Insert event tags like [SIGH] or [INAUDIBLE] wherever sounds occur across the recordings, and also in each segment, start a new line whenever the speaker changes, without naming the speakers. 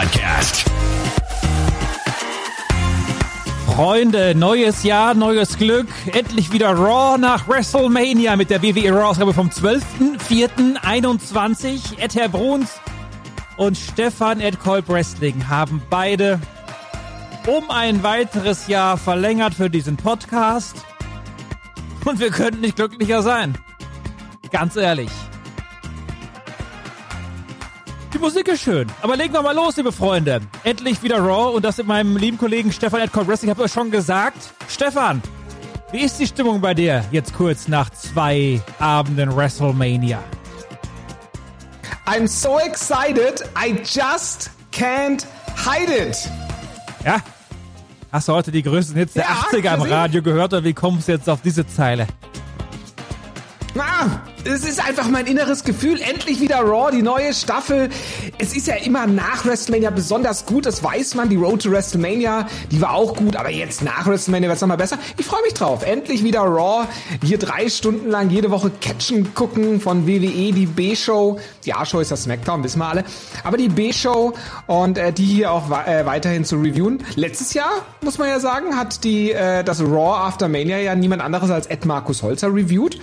Podcast.
Freunde, neues Jahr, neues Glück. Endlich wieder Raw nach WrestleMania mit der WWE Raw-Ausgabe vom 12.04.21. Ed Herr Bruns und Stefan Ed Kolb Wrestling haben beide um ein weiteres Jahr verlängert für diesen Podcast. Und wir könnten nicht glücklicher sein. Ganz ehrlich. Die Musik ist schön. Aber legen wir mal los, liebe Freunde. Endlich wieder Raw und das mit meinem lieben Kollegen Stefan Edcott Wrestling. Ich habe euch schon gesagt. Stefan, wie ist die Stimmung bei dir jetzt kurz nach zwei Abenden WrestleMania?
I'm so excited, I just can't hide it.
Ja? Hast du heute die größten Hits der
Ja,
80er im. Radio gehört oder wie kommst du jetzt auf diese Zeile?
Ah, es ist einfach mein inneres Gefühl. Endlich wieder Raw, die neue Staffel. Es ist ja immer nach WrestleMania besonders gut, das weiß man. Die Road to WrestleMania, die war auch gut, aber jetzt nach WrestleMania wird es nochmal besser. Ich freue mich drauf. Endlich wieder Raw. Hier drei Stunden lang jede Woche Catchen gucken von WWE, die B-Show. Die A-Show ist das SmackDown, wissen wir alle. Aber die B-Show und äh, die hier auch äh, weiterhin zu reviewen. Letztes Jahr, muss man ja sagen, hat die äh, das Raw After Mania ja niemand anderes als Ed Markus Holzer reviewed.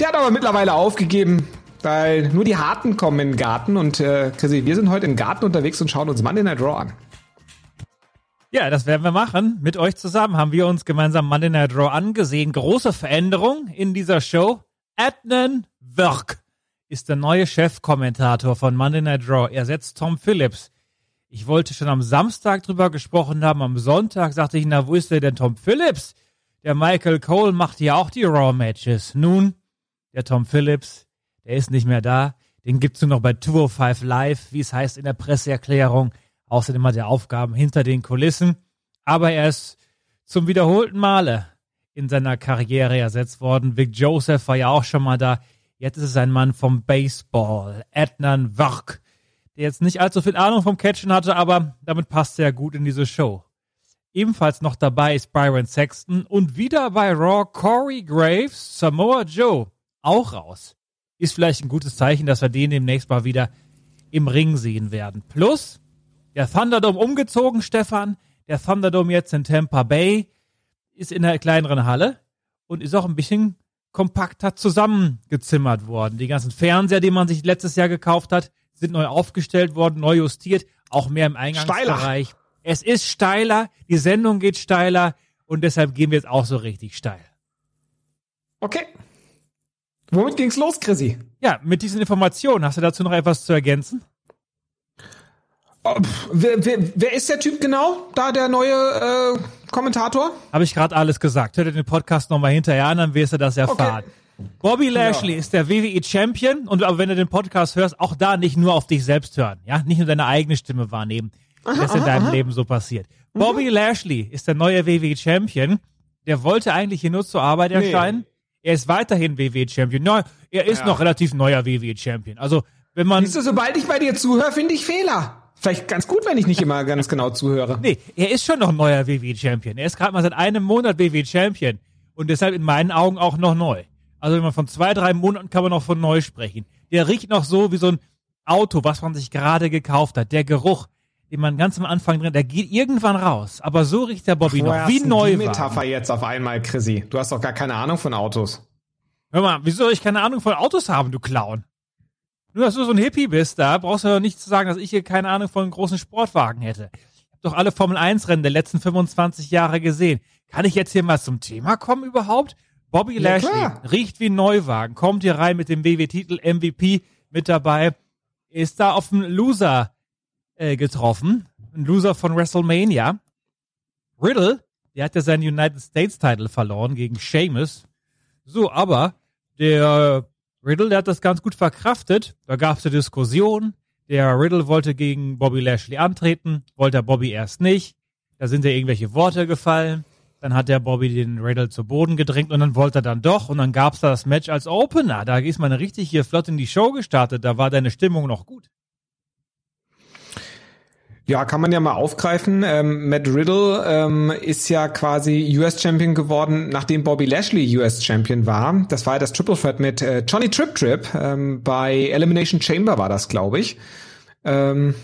Der hat aber mittlerweile aufgegeben, weil nur die Harten kommen in den Garten und äh, Chrissy, wir sind heute im Garten unterwegs und schauen uns Monday Night Raw an.
Ja, das werden wir machen. Mit euch zusammen haben wir uns gemeinsam Monday Night Raw angesehen. Große Veränderung in dieser Show. Adnan Wirk ist der neue Chefkommentator von Monday Night Raw. Er setzt Tom Phillips. Ich wollte schon am Samstag drüber gesprochen haben. Am Sonntag sagte ich, na, wo ist der denn Tom Phillips? Der Michael Cole macht ja auch die Raw-Matches. Nun, der Tom Phillips, der ist nicht mehr da. Den gibt's nur noch bei 205 Live, wie es heißt in der Presseerklärung. Außerdem hat er Aufgaben hinter den Kulissen. Aber er ist zum wiederholten Male in seiner Karriere ersetzt worden. Vic Joseph war ja auch schon mal da. Jetzt ist es ein Mann vom Baseball, Adnan Wirk, der jetzt nicht allzu viel Ahnung vom Catchen hatte, aber damit passt er gut in diese Show. Ebenfalls noch dabei ist Byron Sexton und wieder bei Raw Corey Graves, Samoa Joe, auch raus. Ist vielleicht ein gutes Zeichen, dass wir den demnächst mal wieder im Ring sehen werden. Plus, der Thunderdome umgezogen, Stefan. Der Thunderdome jetzt in Tampa Bay ist in einer kleineren Halle und ist auch ein bisschen kompakter zusammengezimmert worden. Die ganzen Fernseher, die man sich letztes Jahr gekauft hat, sind neu aufgestellt worden, neu justiert, auch mehr im Eingangsbereich. Es ist steiler, die Sendung geht steiler und deshalb gehen wir jetzt auch so richtig steil.
Okay. Womit ging's los, Chrissy?
Ja, mit diesen Informationen, hast du dazu noch etwas zu ergänzen?
Oh, pff, wer, wer, wer ist der Typ genau? Da der neue äh, Kommentator?
Habe ich gerade alles gesagt. Hört den Podcast nochmal hinterher an, dann wirst du das erfahren. Bobby Lashley ist der WWE Champion und aber wenn du den Podcast hörst, auch da nicht nur auf dich selbst hören, ja, nicht nur deine eigene Stimme wahrnehmen, das in deinem Leben so passiert. Bobby Lashley ist der neue WWE Champion. Der wollte eigentlich hier nur zur Arbeit erscheinen. Er ist weiterhin WWE Champion. No, er ist noch relativ neuer WWE Champion. Also, wenn man
Siehst du, sobald ich bei dir zuhöre, finde ich Fehler. Vielleicht ganz gut, wenn ich nicht immer ganz genau zuhöre.
Nee, er ist schon noch neuer WWE Champion. Er ist gerade mal seit einem Monat WWE Champion und deshalb in meinen Augen auch noch neu. Also wenn man von zwei, drei Monaten kann man noch von neu sprechen. Der riecht noch so wie so ein Auto, was man sich gerade gekauft hat. Der Geruch, den man ganz am Anfang drin, der geht irgendwann raus. Aber so riecht der Bobby
Woher
noch, wie neu
die Metapher jetzt auf einmal, Chrissy. Du hast doch gar keine Ahnung von Autos.
Hör mal, wieso soll ich keine Ahnung von Autos haben, du Clown? Nur, dass du so ein Hippie bist, da brauchst du doch nicht zu sagen, dass ich hier keine Ahnung von großen Sportwagen hätte. Ich habe doch alle Formel-1-Rennen der letzten 25 Jahre gesehen. Kann ich jetzt hier mal zum Thema kommen überhaupt? Bobby
Ja,
Lashley
klar.
riecht wie ein Neuwagen, kommt hier rein mit dem WW-Titel MVP mit dabei, ist da auf einen Loser äh, getroffen, ein Loser von WrestleMania. Riddle, der hat ja seinen United States Title verloren gegen Sheamus. So, aber der Riddle, der hat das ganz gut verkraftet. Da gab es eine Diskussion. Der Riddle wollte gegen Bobby Lashley antreten, wollte der Bobby erst nicht. Da sind ja irgendwelche Worte gefallen. Dann hat der Bobby den Riddle zu Boden gedrängt und dann wollte er dann doch. Und dann gab's da das Match als Opener. Da ist man richtig hier flott in die Show gestartet. Da war deine Stimmung noch gut.
Ja, kann man ja mal aufgreifen. Ähm, Matt Riddle ähm, ist ja quasi US-Champion geworden, nachdem Bobby Lashley US-Champion war. Das war ja das Triple Threat mit äh, Johnny Trip Trip. Ähm, bei Elimination Chamber war das, glaube ich. Ähm,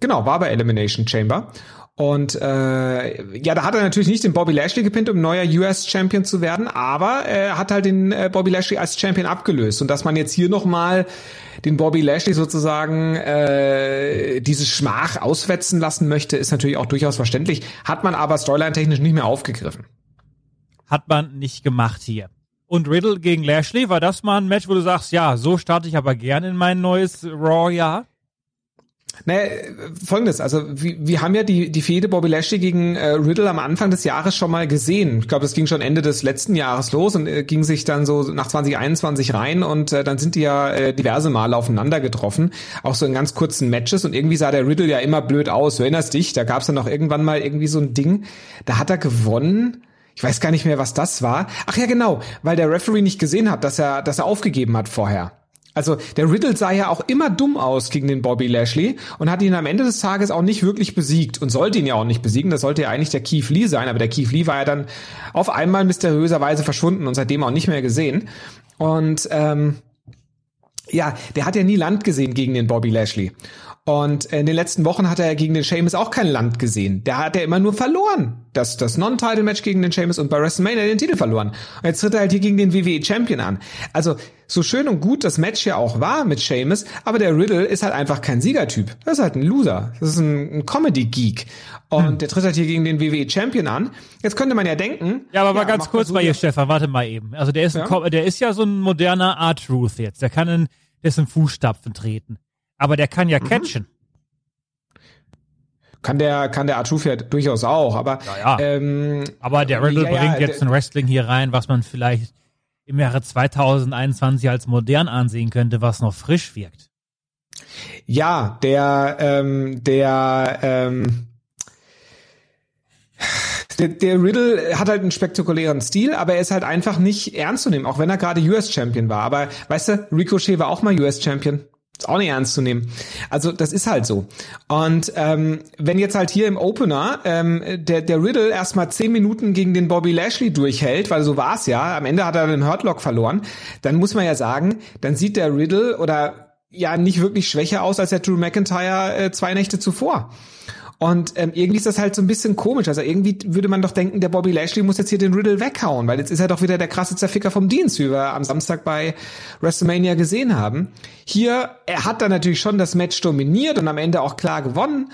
genau, war bei Elimination Chamber. Und äh, ja, da hat er natürlich nicht den Bobby Lashley gepinnt, um neuer US-Champion zu werden, aber er hat halt den äh, Bobby Lashley als Champion abgelöst. Und dass man jetzt hier nochmal den Bobby Lashley sozusagen äh, diese Schmach auswetzen lassen möchte, ist natürlich auch durchaus verständlich. Hat man aber storyline-technisch nicht mehr aufgegriffen.
Hat man nicht gemacht hier. Und Riddle gegen Lashley, war das mal ein Match, wo du sagst, ja, so starte ich aber gerne in mein neues Raw-Jahr?
Naja, folgendes, also wir, wir haben ja die, die Fehde Bobby Lashley gegen äh, Riddle am Anfang des Jahres schon mal gesehen. Ich glaube, das ging schon Ende des letzten Jahres los und äh, ging sich dann so nach 2021 rein und äh, dann sind die ja äh, diverse Male aufeinander getroffen, auch so in ganz kurzen Matches und irgendwie sah der Riddle ja immer blöd aus. Du erinnerst dich, da gab es dann noch irgendwann mal irgendwie so ein Ding, da hat er gewonnen. Ich weiß gar nicht mehr, was das war. Ach ja, genau, weil der Referee nicht gesehen hat, dass er, dass er aufgegeben hat vorher. Also der Riddle sah ja auch immer dumm aus gegen den Bobby Lashley und hat ihn am Ende des Tages auch nicht wirklich besiegt und sollte ihn ja auch nicht besiegen. Das sollte ja eigentlich der Keith Lee sein, aber der Keith Lee war ja dann auf einmal mysteriöserweise verschwunden und seitdem auch nicht mehr gesehen. Und ähm, ja, der hat ja nie Land gesehen gegen den Bobby Lashley. Und in den letzten Wochen hat er gegen den Sheamus auch kein Land gesehen. Da hat er immer nur verloren. Das, das Non-Title-Match gegen den Sheamus und bei WrestleMania den Titel verloren. Und jetzt tritt er halt hier gegen den WWE Champion an. Also, so schön und gut das Match ja auch war mit Sheamus, aber der Riddle ist halt einfach kein Siegertyp. Das ist halt ein Loser. Das ist ein, ein Comedy-Geek. Und der tritt halt hier gegen den WWE Champion an. Jetzt könnte man ja denken.
Ja, aber mal ganz kurz bei ihr, Stefan, warte mal eben. Also der ist, ein
Ja?
Ko- der ist ja so ein moderner R-Truth jetzt. Der kann in dessen Fußstapfen treten. Aber der kann
Mhm.
ja catchen.
Kann der, kann der ja durchaus auch, aber
Ja, ja.
ähm,
Aber der Riddle
Ja,
bringt jetzt ein Wrestling hier rein, was man vielleicht im Jahre 2021 als modern ansehen könnte, was noch frisch wirkt.
Ja, der, ähm, der, ähm, der, der Riddle hat halt einen spektakulären Stil, aber er ist halt einfach nicht ernst zu nehmen, auch wenn er gerade US-Champion war. Aber weißt du, Ricochet war auch mal US-Champion. Ist auch nicht ernst zu nehmen. Also das ist halt so. Und ähm, wenn jetzt halt hier im Opener ähm, der, der Riddle erstmal zehn Minuten gegen den Bobby Lashley durchhält, weil so war's ja, am Ende hat er den Hurtlock verloren, dann muss man ja sagen, dann sieht der Riddle oder ja nicht wirklich schwächer aus als der Drew McIntyre äh, zwei Nächte zuvor. Und ähm, irgendwie ist das halt so ein bisschen komisch. Also irgendwie würde man doch denken, der Bobby Lashley muss jetzt hier den Riddle weghauen, weil jetzt ist er doch wieder der krasse Zerficker vom Dienst, wie wir am Samstag bei WrestleMania gesehen haben. Hier, er hat dann natürlich schon das Match dominiert und am Ende auch klar gewonnen.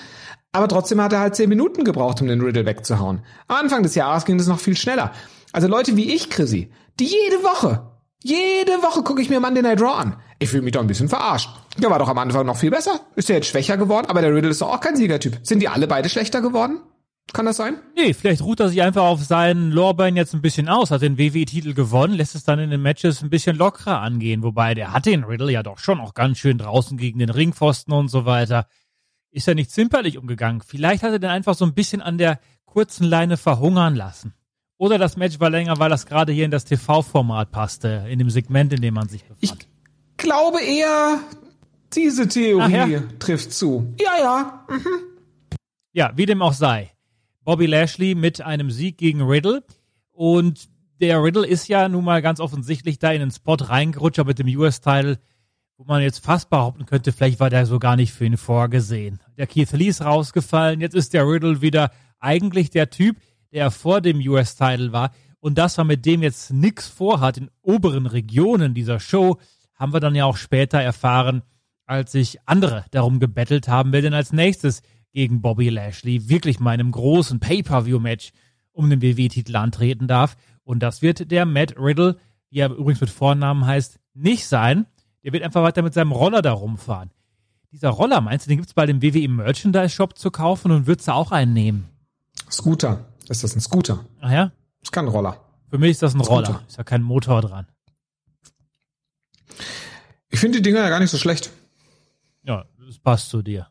Aber trotzdem hat er halt zehn Minuten gebraucht, um den Riddle wegzuhauen. Am Anfang des Jahres ging das noch viel schneller. Also Leute wie ich, Chrissy, die jede Woche, jede Woche gucke ich mir Monday Night Raw an. Ich fühle mich doch ein bisschen verarscht. Der war doch am Anfang noch viel besser. Ist der jetzt schwächer geworden? Aber der Riddle ist doch auch kein Siegertyp. Sind die alle beide schlechter geworden? Kann das sein?
Nee, vielleicht ruht er sich einfach auf seinen Lorbein jetzt ein bisschen aus, hat den WWE-Titel gewonnen, lässt es dann in den Matches ein bisschen lockerer angehen, wobei der hat den Riddle ja doch schon auch ganz schön draußen gegen den Ringpfosten und so weiter. Ist ja nicht zimperlich umgegangen. Vielleicht hat er den einfach so ein bisschen an der kurzen Leine verhungern lassen. Oder das Match war länger, weil das gerade hier in das TV-Format passte, in dem Segment, in dem man sich befand.
Ich glaube eher, diese Theorie
ja.
trifft zu. Ja, ja.
Ja, wie dem auch sei. Bobby Lashley mit einem Sieg gegen Riddle. Und der Riddle ist ja nun mal ganz offensichtlich da in den Spot reingerutscht, aber mit dem US-Title wo man jetzt fast behaupten könnte, vielleicht war der so gar nicht für ihn vorgesehen. Der Keith Lee ist rausgefallen, jetzt ist der Riddle wieder eigentlich der Typ, der vor dem US-Title war. Und das war mit dem jetzt nix vorhat in oberen Regionen dieser Show, haben wir dann ja auch später erfahren, als sich andere darum gebettelt haben, wer denn als nächstes gegen Bobby Lashley wirklich mal in einem großen Pay-Per-View-Match um den WWE-Titel antreten darf. Und das wird der Matt Riddle, wie er übrigens mit Vornamen heißt, nicht sein. Der wird einfach weiter mit seinem Roller da rumfahren. Dieser Roller, meinst du, den gibt's bei dem WWE Merchandise Shop zu kaufen und würdest du auch einen nehmen?
Scooter. Ist das ein Scooter?
Ach ja?
Ist kein Roller.
Für mich ist das ein
Scooter.
Roller. Ist ja kein Motor dran.
Ich finde die Dinger ja gar nicht so schlecht.
Ja, das passt zu dir.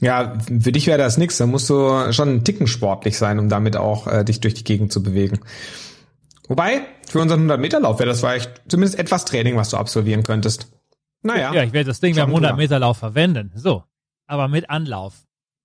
Ja, für dich wäre das nix. Da musst du schon einen Ticken sportlich sein, um damit auch äh, dich durch die Gegend zu bewegen. Wobei, für unseren 100-Meter-Lauf wäre das vielleicht zumindest etwas Training, was du absolvieren könntest. Naja.
Ja, ich werde das Ding beim
Schon
100
klar.
Meter Lauf verwenden. So. Aber mit Anlauf.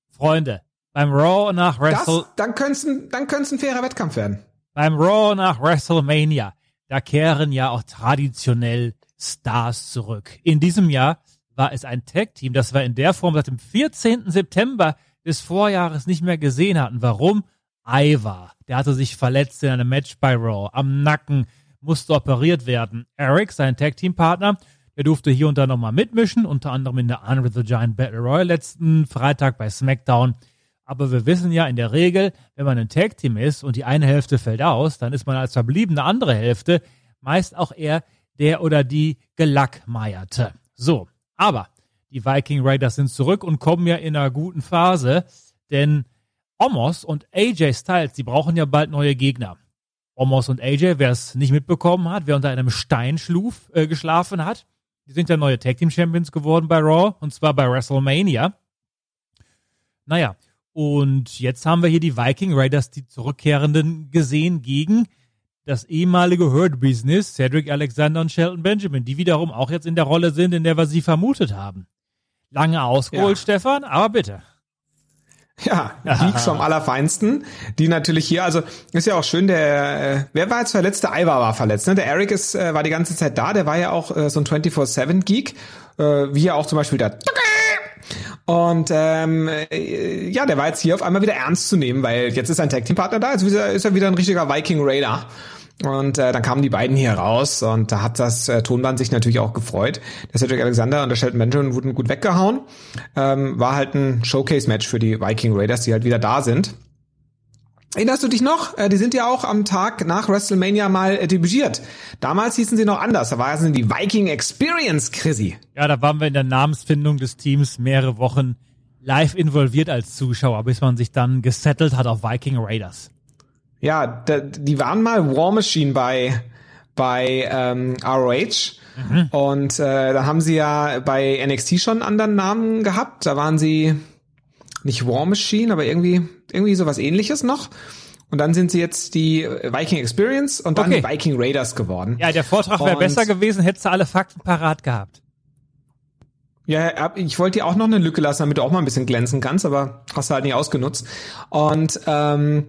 Freunde, beim Raw nach Wrestle,
das, dann könnte dann könnte ein fairer Wettkampf werden.
beim Raw nach WrestleMania, da kehren ja auch traditionell Stars zurück. In diesem Jahr war es ein Tag-Team, das wir in der Form seit dem 14. September des Vorjahres nicht mehr gesehen hatten. Warum? Ivar, der hatte sich verletzt in einem Match bei Raw, am Nacken, musste operiert werden. Eric, sein Tag-Team-Partner, der durfte hier und da nochmal mitmischen, unter anderem in der Andre the Giant Battle Royale letzten Freitag bei SmackDown. Aber wir wissen ja in der Regel, wenn man ein Tag-Team ist und die eine Hälfte fällt aus, dann ist man als verbliebene andere Hälfte meist auch eher der oder die Gelackmeierte. So, aber die Viking Raiders sind zurück und kommen ja in einer guten Phase, denn Omos und AJ Styles, die brauchen ja bald neue Gegner. Omos und AJ, wer es nicht mitbekommen hat, wer unter einem Stein schluf, äh, geschlafen hat, die sind ja neue Tag Team Champions geworden bei Raw und zwar bei WrestleMania. Naja, und jetzt haben wir hier die Viking Raiders, die Zurückkehrenden, gesehen gegen das ehemalige Hurt Business, Cedric Alexander und Shelton Benjamin, die wiederum auch jetzt in der Rolle sind, in der wir sie vermutet haben. Lange ausgeholt,
Ja.
Stefan, aber bitte.
Ja, Geeks [LAUGHS] vom Allerfeinsten, die natürlich hier, also ist ja auch schön, der, äh, wer war jetzt verletzt? Der Ivar war verletzt, ne? Der Eric ist, äh, war die ganze Zeit da, der war ja auch äh, so ein 24-7-Geek, äh, wie ja auch zum Beispiel der und ähm, äh, ja, der war jetzt hier auf einmal wieder ernst zu nehmen, weil jetzt ist ein Tag-Team-Partner da, jetzt ist er, ist er wieder ein richtiger Viking Raider. Und äh, dann kamen die beiden hier raus und da hat das äh, Tonband sich natürlich auch gefreut. Der Cedric Alexander und der Shelton Benjamin wurden gut weggehauen. Ähm, war halt ein Showcase-Match für die Viking Raiders, die halt wieder da sind. Erinnerst du dich noch? Äh, die sind ja auch am Tag nach WrestleMania mal äh, debütiert. Damals hießen sie noch anders. Da war es die Viking Experience, Chrissy.
Ja, da waren wir in der Namensfindung des Teams mehrere Wochen live involviert als Zuschauer, bis man sich dann gesettelt hat auf Viking Raiders.
Ja, da, die waren mal War Machine bei bei ähm, ROH und äh, da haben sie ja bei NXT schon einen anderen Namen gehabt. Da waren sie nicht War Machine, aber irgendwie irgendwie sowas Ähnliches noch. Und dann sind sie jetzt die Viking Experience und dann
Okay.
die Viking Raiders geworden.
Ja, der Vortrag wäre besser gewesen, hättest du alle Fakten parat gehabt.
Ja, ich wollte dir auch noch eine Lücke lassen, damit du auch mal ein bisschen glänzen kannst, aber hast du halt nicht ausgenutzt. Und ähm,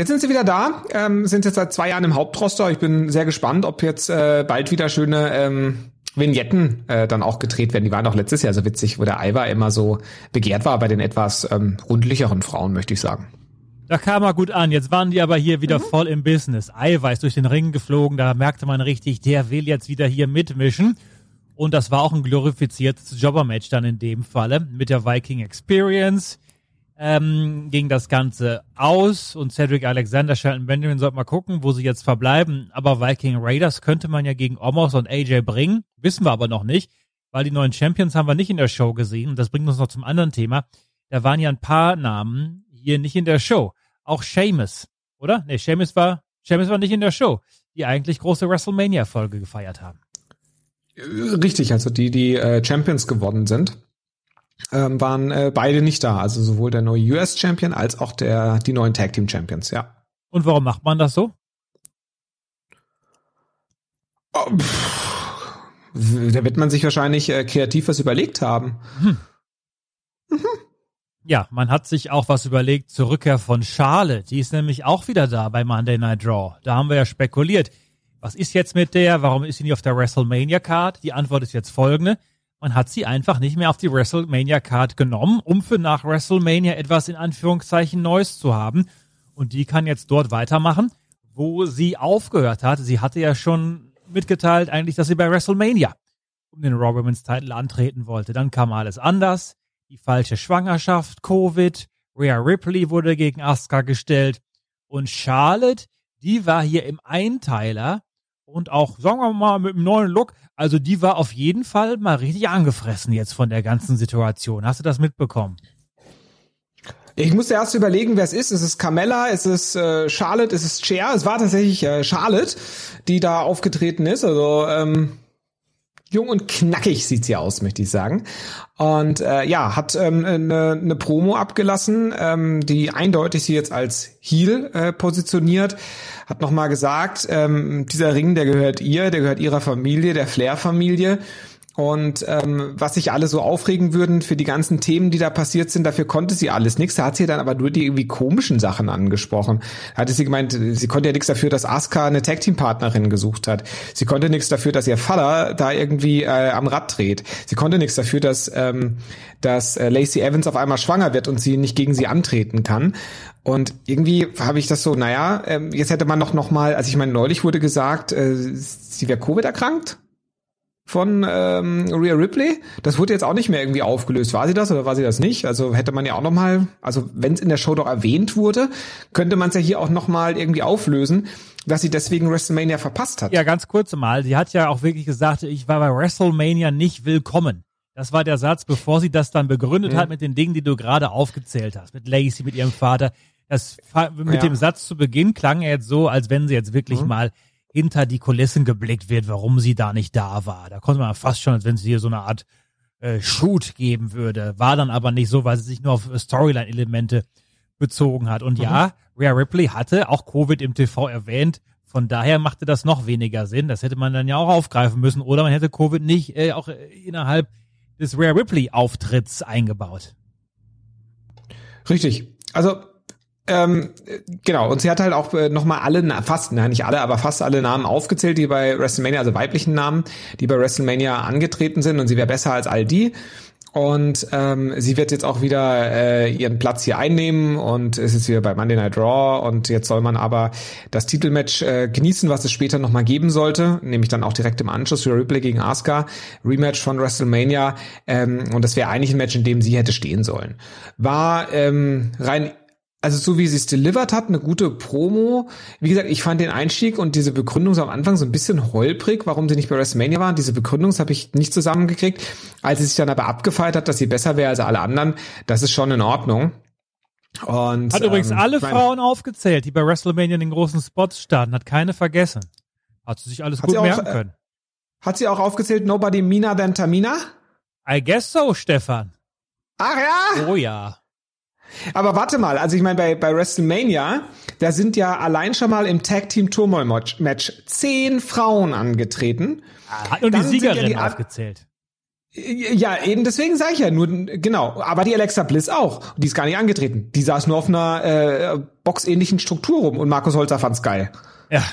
jetzt sind sie wieder da, ähm, sind jetzt seit zwei Jahren im Hauptroster. Ich bin sehr gespannt, ob jetzt äh, bald wieder schöne ähm, Vignetten äh, dann auch gedreht werden. Die waren auch letztes Jahr so witzig, wo der Ivar immer so begehrt war bei den etwas ähm, rundlicheren Frauen, möchte ich sagen.
Da kam er gut an. Jetzt waren die aber hier wieder voll im Business. Eiweiß durch den Ring geflogen. Da merkte man richtig, der will jetzt wieder hier mitmischen. Und das war auch ein glorifiziertes Jobber-Match dann in dem Falle mit der Viking Experience. Ähm, ging das Ganze aus und Cedric Alexander, Shelton Benjamin sollten mal gucken, wo sie jetzt verbleiben. Aber Viking Raiders könnte man ja gegen Omos und AJ bringen. Wissen wir aber noch nicht, weil die neuen Champions haben wir nicht in der Show gesehen. Und das bringt uns noch zum anderen Thema. Da waren ja ein paar Namen hier nicht in der Show. Auch Sheamus, oder? Nee, Sheamus war, Sheamus war nicht in der Show, die eigentlich große WrestleMania-Folge gefeiert haben.
Richtig, also die, die äh, Champions geworden sind, ähm, waren äh, beide nicht da. Also sowohl der neue US-Champion als auch der die neuen Tag Team Champions, ja.
Und warum macht man das so?
Oh, Da wird man sich wahrscheinlich äh, kreativ was überlegt haben.
Ja, man hat sich auch was überlegt zur Rückkehr von Charlotte. Die ist nämlich auch wieder da bei Monday Night Draw. Da haben wir ja spekuliert. Was ist jetzt mit der? Warum ist sie nicht auf der WrestleMania Card? Die Antwort ist jetzt folgende. Man hat sie einfach nicht mehr auf die WrestleMania Card genommen, um für nach WrestleMania etwas in Anführungszeichen Neues zu haben. Und die kann jetzt dort weitermachen, wo sie aufgehört hat. Sie hatte ja schon mitgeteilt eigentlich, dass sie bei WrestleMania um den Raw Women's Title antreten wollte. Dann kam alles anders. Die falsche Schwangerschaft, Covid, Rhea Ripley wurde gegen Asuka gestellt und Charlotte, die war hier im Einteiler und auch, sagen wir mal, mit einem neuen Look. Also die war auf jeden Fall mal richtig angefressen jetzt von der ganzen Situation. Hast du das mitbekommen?
Ich musste erst überlegen, wer es ist. Ist es Carmella? Ist es äh, Charlotte? Ist es Cher? Es war tatsächlich äh, Charlotte, die da aufgetreten ist. Also ähm, jung und knackig sieht sie aus, möchte ich sagen. Und äh, ja, hat ähm, eine, eine Promo abgelassen, ähm, die eindeutig sie jetzt als Heel äh, positioniert. Hat nochmal gesagt, ähm, dieser Ring, der gehört ihr, der gehört ihrer Familie, der Flair-Familie. Und ähm, was sich alle so aufregen würden für die ganzen Themen, die da passiert sind, dafür konnte sie alles nichts. Da hat sie dann aber nur die irgendwie komischen Sachen angesprochen. Da hatte sie gemeint, sie konnte ja nichts dafür, dass Asuka eine Tag Team Partnerin gesucht hat. Sie konnte nichts dafür, dass ihr Vater da irgendwie äh, am Rad dreht. Sie konnte nichts dafür, dass ähm, dass äh, Lacey Evans auf einmal schwanger wird und sie nicht gegen sie antreten kann. Und irgendwie habe ich das so, naja, ähm, jetzt hätte man noch noch mal, also ich meine, neulich wurde gesagt, äh, sie wäre Covid erkrankt von ähm, Rhea Ripley. Das wurde jetzt auch nicht mehr irgendwie aufgelöst. War sie das oder war sie das nicht? Also hätte man ja auch noch mal, also wenn es in der Show doch erwähnt wurde, könnte man es ja hier auch noch mal irgendwie auflösen, dass sie deswegen WrestleMania verpasst hat.
Ja, ganz kurz mal. Sie hat ja auch wirklich gesagt, ich war bei WrestleMania nicht willkommen. Das war der Satz, bevor sie das dann begründet mhm. hat mit den Dingen, die du gerade aufgezählt hast. Mit Lacey, mit ihrem Vater. Das mit ja. dem Satz zu Beginn klang er jetzt so, als wenn sie jetzt wirklich mhm. mal hinter die Kulissen geblickt wird, warum sie da nicht da war. Da konnte man fast schon, als wenn es hier so eine Art äh, Shoot geben würde. War dann aber nicht so, weil sie sich nur auf Storyline-Elemente bezogen hat. Und mhm. ja, Rhea Ripley hatte auch Covid im TV erwähnt. Von daher machte das noch weniger Sinn. Das hätte man dann ja auch aufgreifen müssen. Oder man hätte Covid nicht äh, auch innerhalb des Rhea Ripley-Auftritts eingebaut.
Richtig. Also ähm, genau, und sie hat halt auch äh, nochmal alle, fast, nein, nicht alle, aber fast alle Namen aufgezählt, die bei WrestleMania, also weiblichen Namen, die bei WrestleMania angetreten sind und sie wäre besser als all die. Und ähm, sie wird jetzt auch wieder äh, ihren Platz hier einnehmen und es ist wieder bei Monday Night Raw und jetzt soll man aber das Titelmatch äh, genießen, was es später nochmal geben sollte, nämlich dann auch direkt im Anschluss für Ripley gegen Asuka, Rematch von WrestleMania ähm, und das wäre eigentlich ein Match, in dem sie hätte stehen sollen. War ähm, rein also so wie sie es delivered hat, eine gute Promo. Wie gesagt, ich fand den Einstieg und diese Begründung so am Anfang so ein bisschen holprig, warum sie nicht bei WrestleMania waren. Diese Begründung habe ich nicht zusammengekriegt. Als sie sich dann aber abgefeiert hat, dass sie besser wäre als alle anderen, das ist schon in Ordnung. Und,
hat übrigens ähm, alle Frauen aufgezählt, die bei WrestleMania in den großen Spots standen, hat keine vergessen. Hat sie sich alles gut auch, merken äh, können.
Hat sie auch aufgezählt, Nobody Mina than Tamina?
I guess so, Stefan.
Ach ja?
Oh ja.
Aber warte mal, also ich meine, bei, bei WrestleMania, da sind ja allein schon mal im Tag Team Turmoil Match zehn Frauen angetreten.
Hat nur die Siegerin ja die aufgezählt.
Ja, eben deswegen sage ich ja nur, genau. Aber die Alexa Bliss auch. Die ist gar nicht angetreten. Die saß nur auf einer äh, boxähnlichen Struktur rum und Markus Holzer fand's geil.
Ja.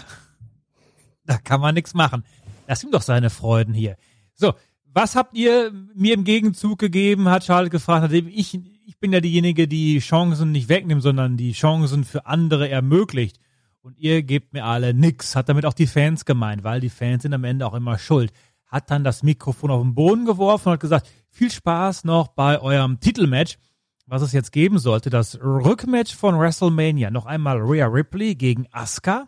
Da kann man nichts machen. Lass ihm doch seine Freuden hier. So, was habt ihr mir im Gegenzug gegeben, hat Charlotte gefragt, nachdem ich ich bin ja diejenige, die Chancen nicht wegnimmt, sondern die Chancen für andere ermöglicht. Und ihr gebt mir alle nix. Hat damit auch die Fans gemeint, weil die Fans sind am Ende auch immer schuld. Hat dann das Mikrofon auf den Boden geworfen und hat gesagt, viel Spaß noch bei eurem Titelmatch, was es jetzt geben sollte. Das Rückmatch von WrestleMania. Noch einmal Rhea Ripley gegen Asuka.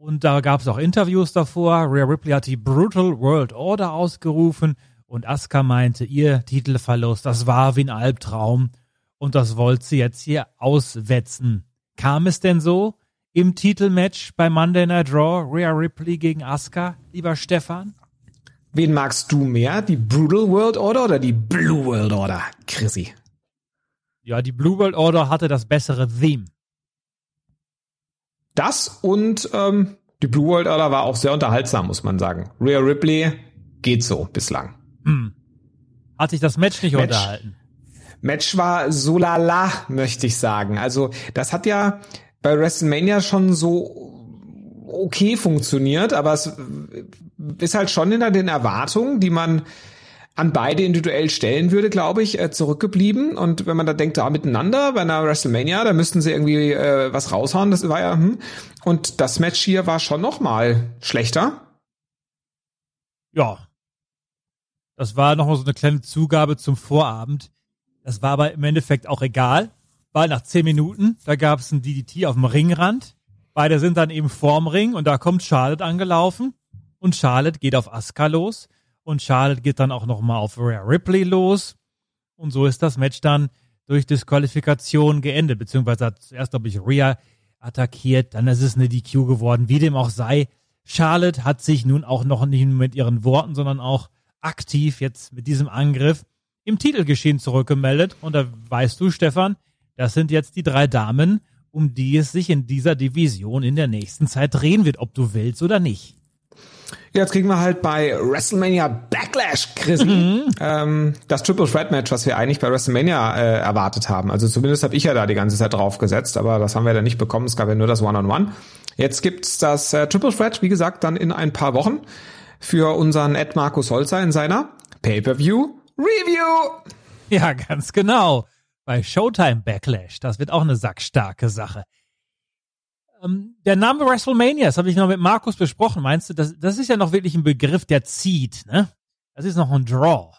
Und da gab es auch Interviews davor. Rhea Ripley hat die Brutal World Order ausgerufen und Asuka meinte, ihr Titelverlust, das war wie ein Albtraum und das wollte sie jetzt hier auswetzen. Kam es denn so im Titelmatch bei Monday Night Raw, Rhea Ripley gegen Asuka, lieber Stefan?
Wen magst du mehr, die Brutal World Order oder die Blue World Order, Chrissy?
Ja, die Blue World Order hatte das bessere Theme.
Das und ähm, die Blue World Order war auch sehr unterhaltsam, muss man sagen. Rhea Ripley geht so bislang.
Hm. Hat sich das Match nicht Match, unterhalten?
Match war so lala, möchte ich sagen. Also, das hat ja bei WrestleMania schon so okay funktioniert, aber es ist halt schon hinter den Erwartungen, die man an beide individuell stellen würde, glaube ich, äh, zurückgeblieben. Und wenn man da denkt, da miteinander bei einer WrestleMania, da müssten sie irgendwie äh, was raushauen. Das war ja, hm. Und das Match hier war schon noch mal schlechter.
Ja. Das war noch mal so eine kleine Zugabe zum Vorabend. Das war aber im Endeffekt auch egal, weil nach zehn Minuten, da gab es ein DDT auf dem Ringrand. Beide sind dann eben vorm Ring und da kommt Charlotte angelaufen und Charlotte geht auf Asuka los und Charlotte geht dann auch nochmal auf Rhea Ripley los. Und so ist das Match dann durch Disqualifikation geendet, beziehungsweise hat zuerst, glaube ich, Rhea attackiert, dann ist es eine DQ geworden, wie dem auch sei. Charlotte hat sich nun auch noch nicht nur mit ihren Worten, sondern auch aktiv jetzt mit diesem Angriff im Titelgeschehen zurückgemeldet. Und da weißt du, Stefan, das sind jetzt die drei Damen, um die es sich in dieser Division in der nächsten Zeit drehen wird, ob du willst oder nicht.
Jetzt kriegen wir halt bei WrestleMania Backlash, Chris, mhm. ähm, das Triple Threat Match, was wir eigentlich bei WrestleMania äh, erwartet haben. Also zumindest habe ich ja da die ganze Zeit drauf gesetzt, aber das haben wir dann nicht bekommen. Es gab ja nur das One-on-One. -on -One. Jetzt gibt's das äh, Triple Threat, wie gesagt, dann in ein paar Wochen für unseren Ed Markus Holzer in seiner Pay-per-View Review.
Ja, ganz genau. Bei Showtime Backlash. Das wird auch eine sackstarke Sache. Ähm, der Name WrestleMania, das habe ich noch mit Markus besprochen. Meinst du, das, das ist ja noch wirklich ein Begriff, der zieht, ne? Das ist noch ein Draw.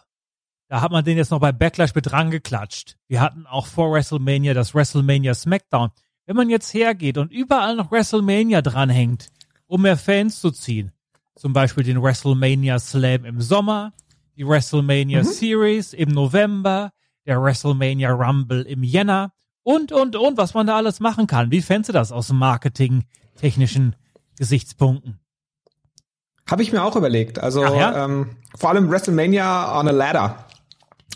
Da hat man den jetzt noch bei Backlash mit rangeklatscht. Wir hatten auch vor WrestleMania das WrestleMania SmackDown. Wenn man jetzt hergeht und überall noch WrestleMania dranhängt, um mehr Fans zu ziehen, zum Beispiel den WrestleMania Slam im Sommer, die WrestleMania mhm. Series im November, der WrestleMania Rumble im Jänner, und, und, und, was man da alles machen kann. Wie fändest du das aus marketing-technischen Gesichtspunkten?
Habe ich mir auch überlegt. Also ja? ähm, vor allem WrestleMania on a Ladder.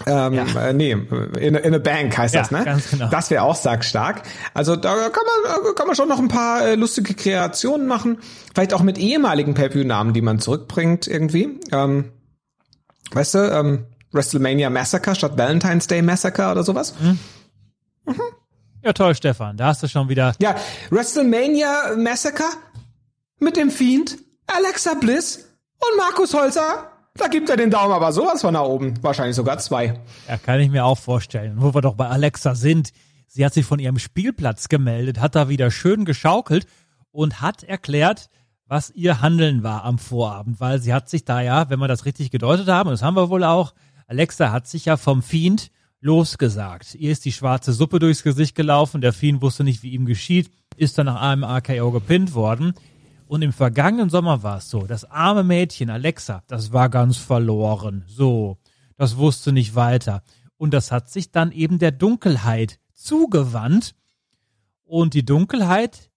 Ähm, ja. äh, nee, in, in a Bank heißt ja, das, ne? Ganz genau. Das wäre auch sackstark. Also da kann man, kann man schon noch ein paar äh, lustige Kreationen machen. Vielleicht auch mit ehemaligen Pay-Per-View-Namen, die man zurückbringt irgendwie. Ähm, weißt du, ähm, WrestleMania Massacre statt Valentine's Day Massacre oder sowas. Mhm.
Mhm. Ja, toll, Stefan. Da hast du schon wieder.
Ja, WrestleMania Massacre mit dem Fiend, Alexa Bliss und Markus Holzer. Da gibt er den Daumen aber sowas von nach oben. Wahrscheinlich sogar zwei.
Ja, kann ich mir auch vorstellen. Wo wir doch bei Alexa sind. Sie hat sich von ihrem Spielplatz gemeldet, hat da wieder schön geschaukelt und hat erklärt, was ihr Handeln war am Vorabend, weil sie hat sich da ja, wenn wir das richtig gedeutet haben, und das haben wir wohl auch, Alexa hat sich ja vom Fiend losgesagt. Ihr ist die schwarze Suppe durchs Gesicht gelaufen, der Fiend wusste nicht, wie ihm geschieht, ist dann nach einem AKO gepinnt worden. Und im vergangenen Sommer war es so, das arme Mädchen Alexa, das war ganz verloren. So, das wusste nicht weiter. Und das hat sich dann eben der Dunkelheit zugewandt. Und die Dunkelheit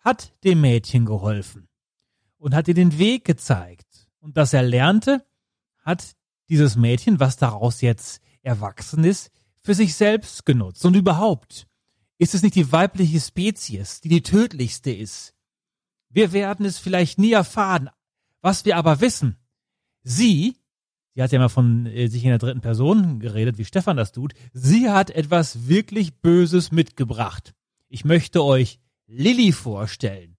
hat dem Mädchen geholfen und hat ihr den Weg gezeigt. Und dass er lernte, hat dieses Mädchen, was daraus jetzt Erwachsenes für sich selbst genutzt. Und überhaupt, ist es nicht die weibliche Spezies, die die tödlichste ist? Wir werden es vielleicht nie erfahren. Was wir aber wissen, sie, sie hat ja mal von äh, sich in der dritten Person geredet, wie Stefan das tut, sie hat etwas wirklich Böses mitgebracht. Ich möchte euch Lilly vorstellen.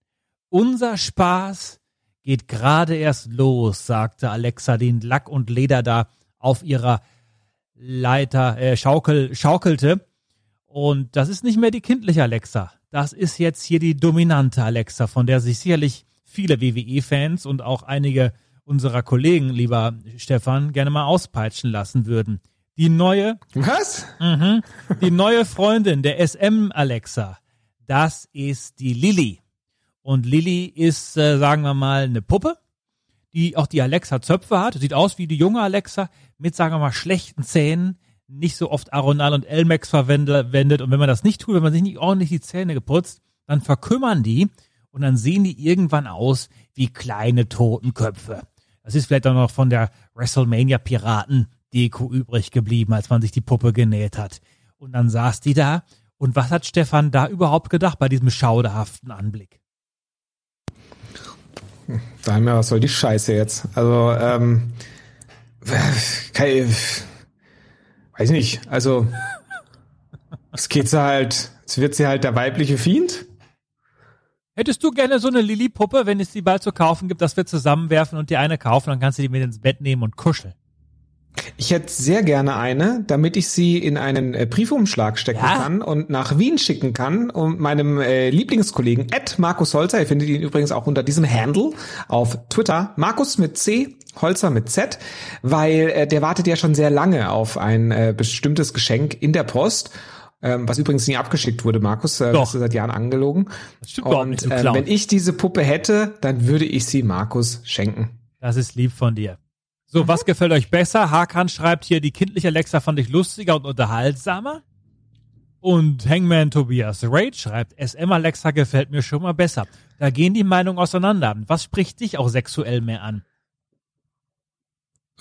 Unser Spaß geht gerade erst los, sagte Alexa den Lack und Leder da auf ihrer Leiter, äh, schaukel, schaukelte. Und das ist nicht mehr die kindliche Alexa. Das ist jetzt hier die dominante Alexa, von der sich sicherlich viele WWE-Fans und auch einige unserer Kollegen, lieber Stefan, gerne mal auspeitschen lassen würden. Die neue.
Was?
Mh, die neue Freundin der SM Alexa. Das ist die Lilly. Und Lilly ist, äh, sagen wir mal, eine Puppe, die auch die Alexa Zöpfe hat. Sieht aus wie die junge Alexa, mit, sagen wir mal, schlechten Zähnen nicht so oft Aronal und Elmex verwendet. Und wenn man das nicht tut, wenn man sich nicht ordentlich die Zähne geputzt, dann verkümmern die und dann sehen die irgendwann aus wie kleine Totenköpfe. Das ist vielleicht auch noch von der WrestleMania Piraten Deko übrig geblieben, als man sich die Puppe genäht hat. Und dann saß die da. Und was hat Stefan da überhaupt gedacht bei diesem schauderhaften Anblick?
Daher, was soll die Scheiße jetzt? Also, ähm, kein, weiß nicht, also es geht sie halt, es wird sie halt der weibliche Fiend.
Hättest du gerne so eine Lilly-Puppe, wenn es die bald zu kaufen gibt, dass wir zusammenwerfen und die eine kaufen, dann kannst du die mit ins Bett nehmen und kuscheln.
Ich hätte sehr gerne eine, damit ich sie in einen äh, Briefumschlag stecken
Ja.
kann und nach Wien schicken kann und meinem äh, Lieblingskollegen Ed Markus Holzer, ihr findet ihn übrigens auch unter diesem Handle auf Twitter, Markus mit C, Holzer mit Z, weil äh, der wartet ja schon sehr lange auf ein äh, bestimmtes Geschenk in der Post. Ähm, was übrigens nie abgeschickt wurde, Markus, äh,
Doch.
das ist seit Jahren angelogen.
Das stimmt nicht,
Und
du
äh, wenn ich diese Puppe hätte, dann würde ich sie Markus schenken.
Das ist lieb von dir. So, was gefällt euch besser? Hakan schreibt hier, die kindliche Alexa fand ich lustiger und unterhaltsamer. Und Hangman Tobias Raid schreibt, SM Alexa gefällt mir schon mal besser. Da gehen die Meinungen auseinander. Was spricht dich auch sexuell mehr an?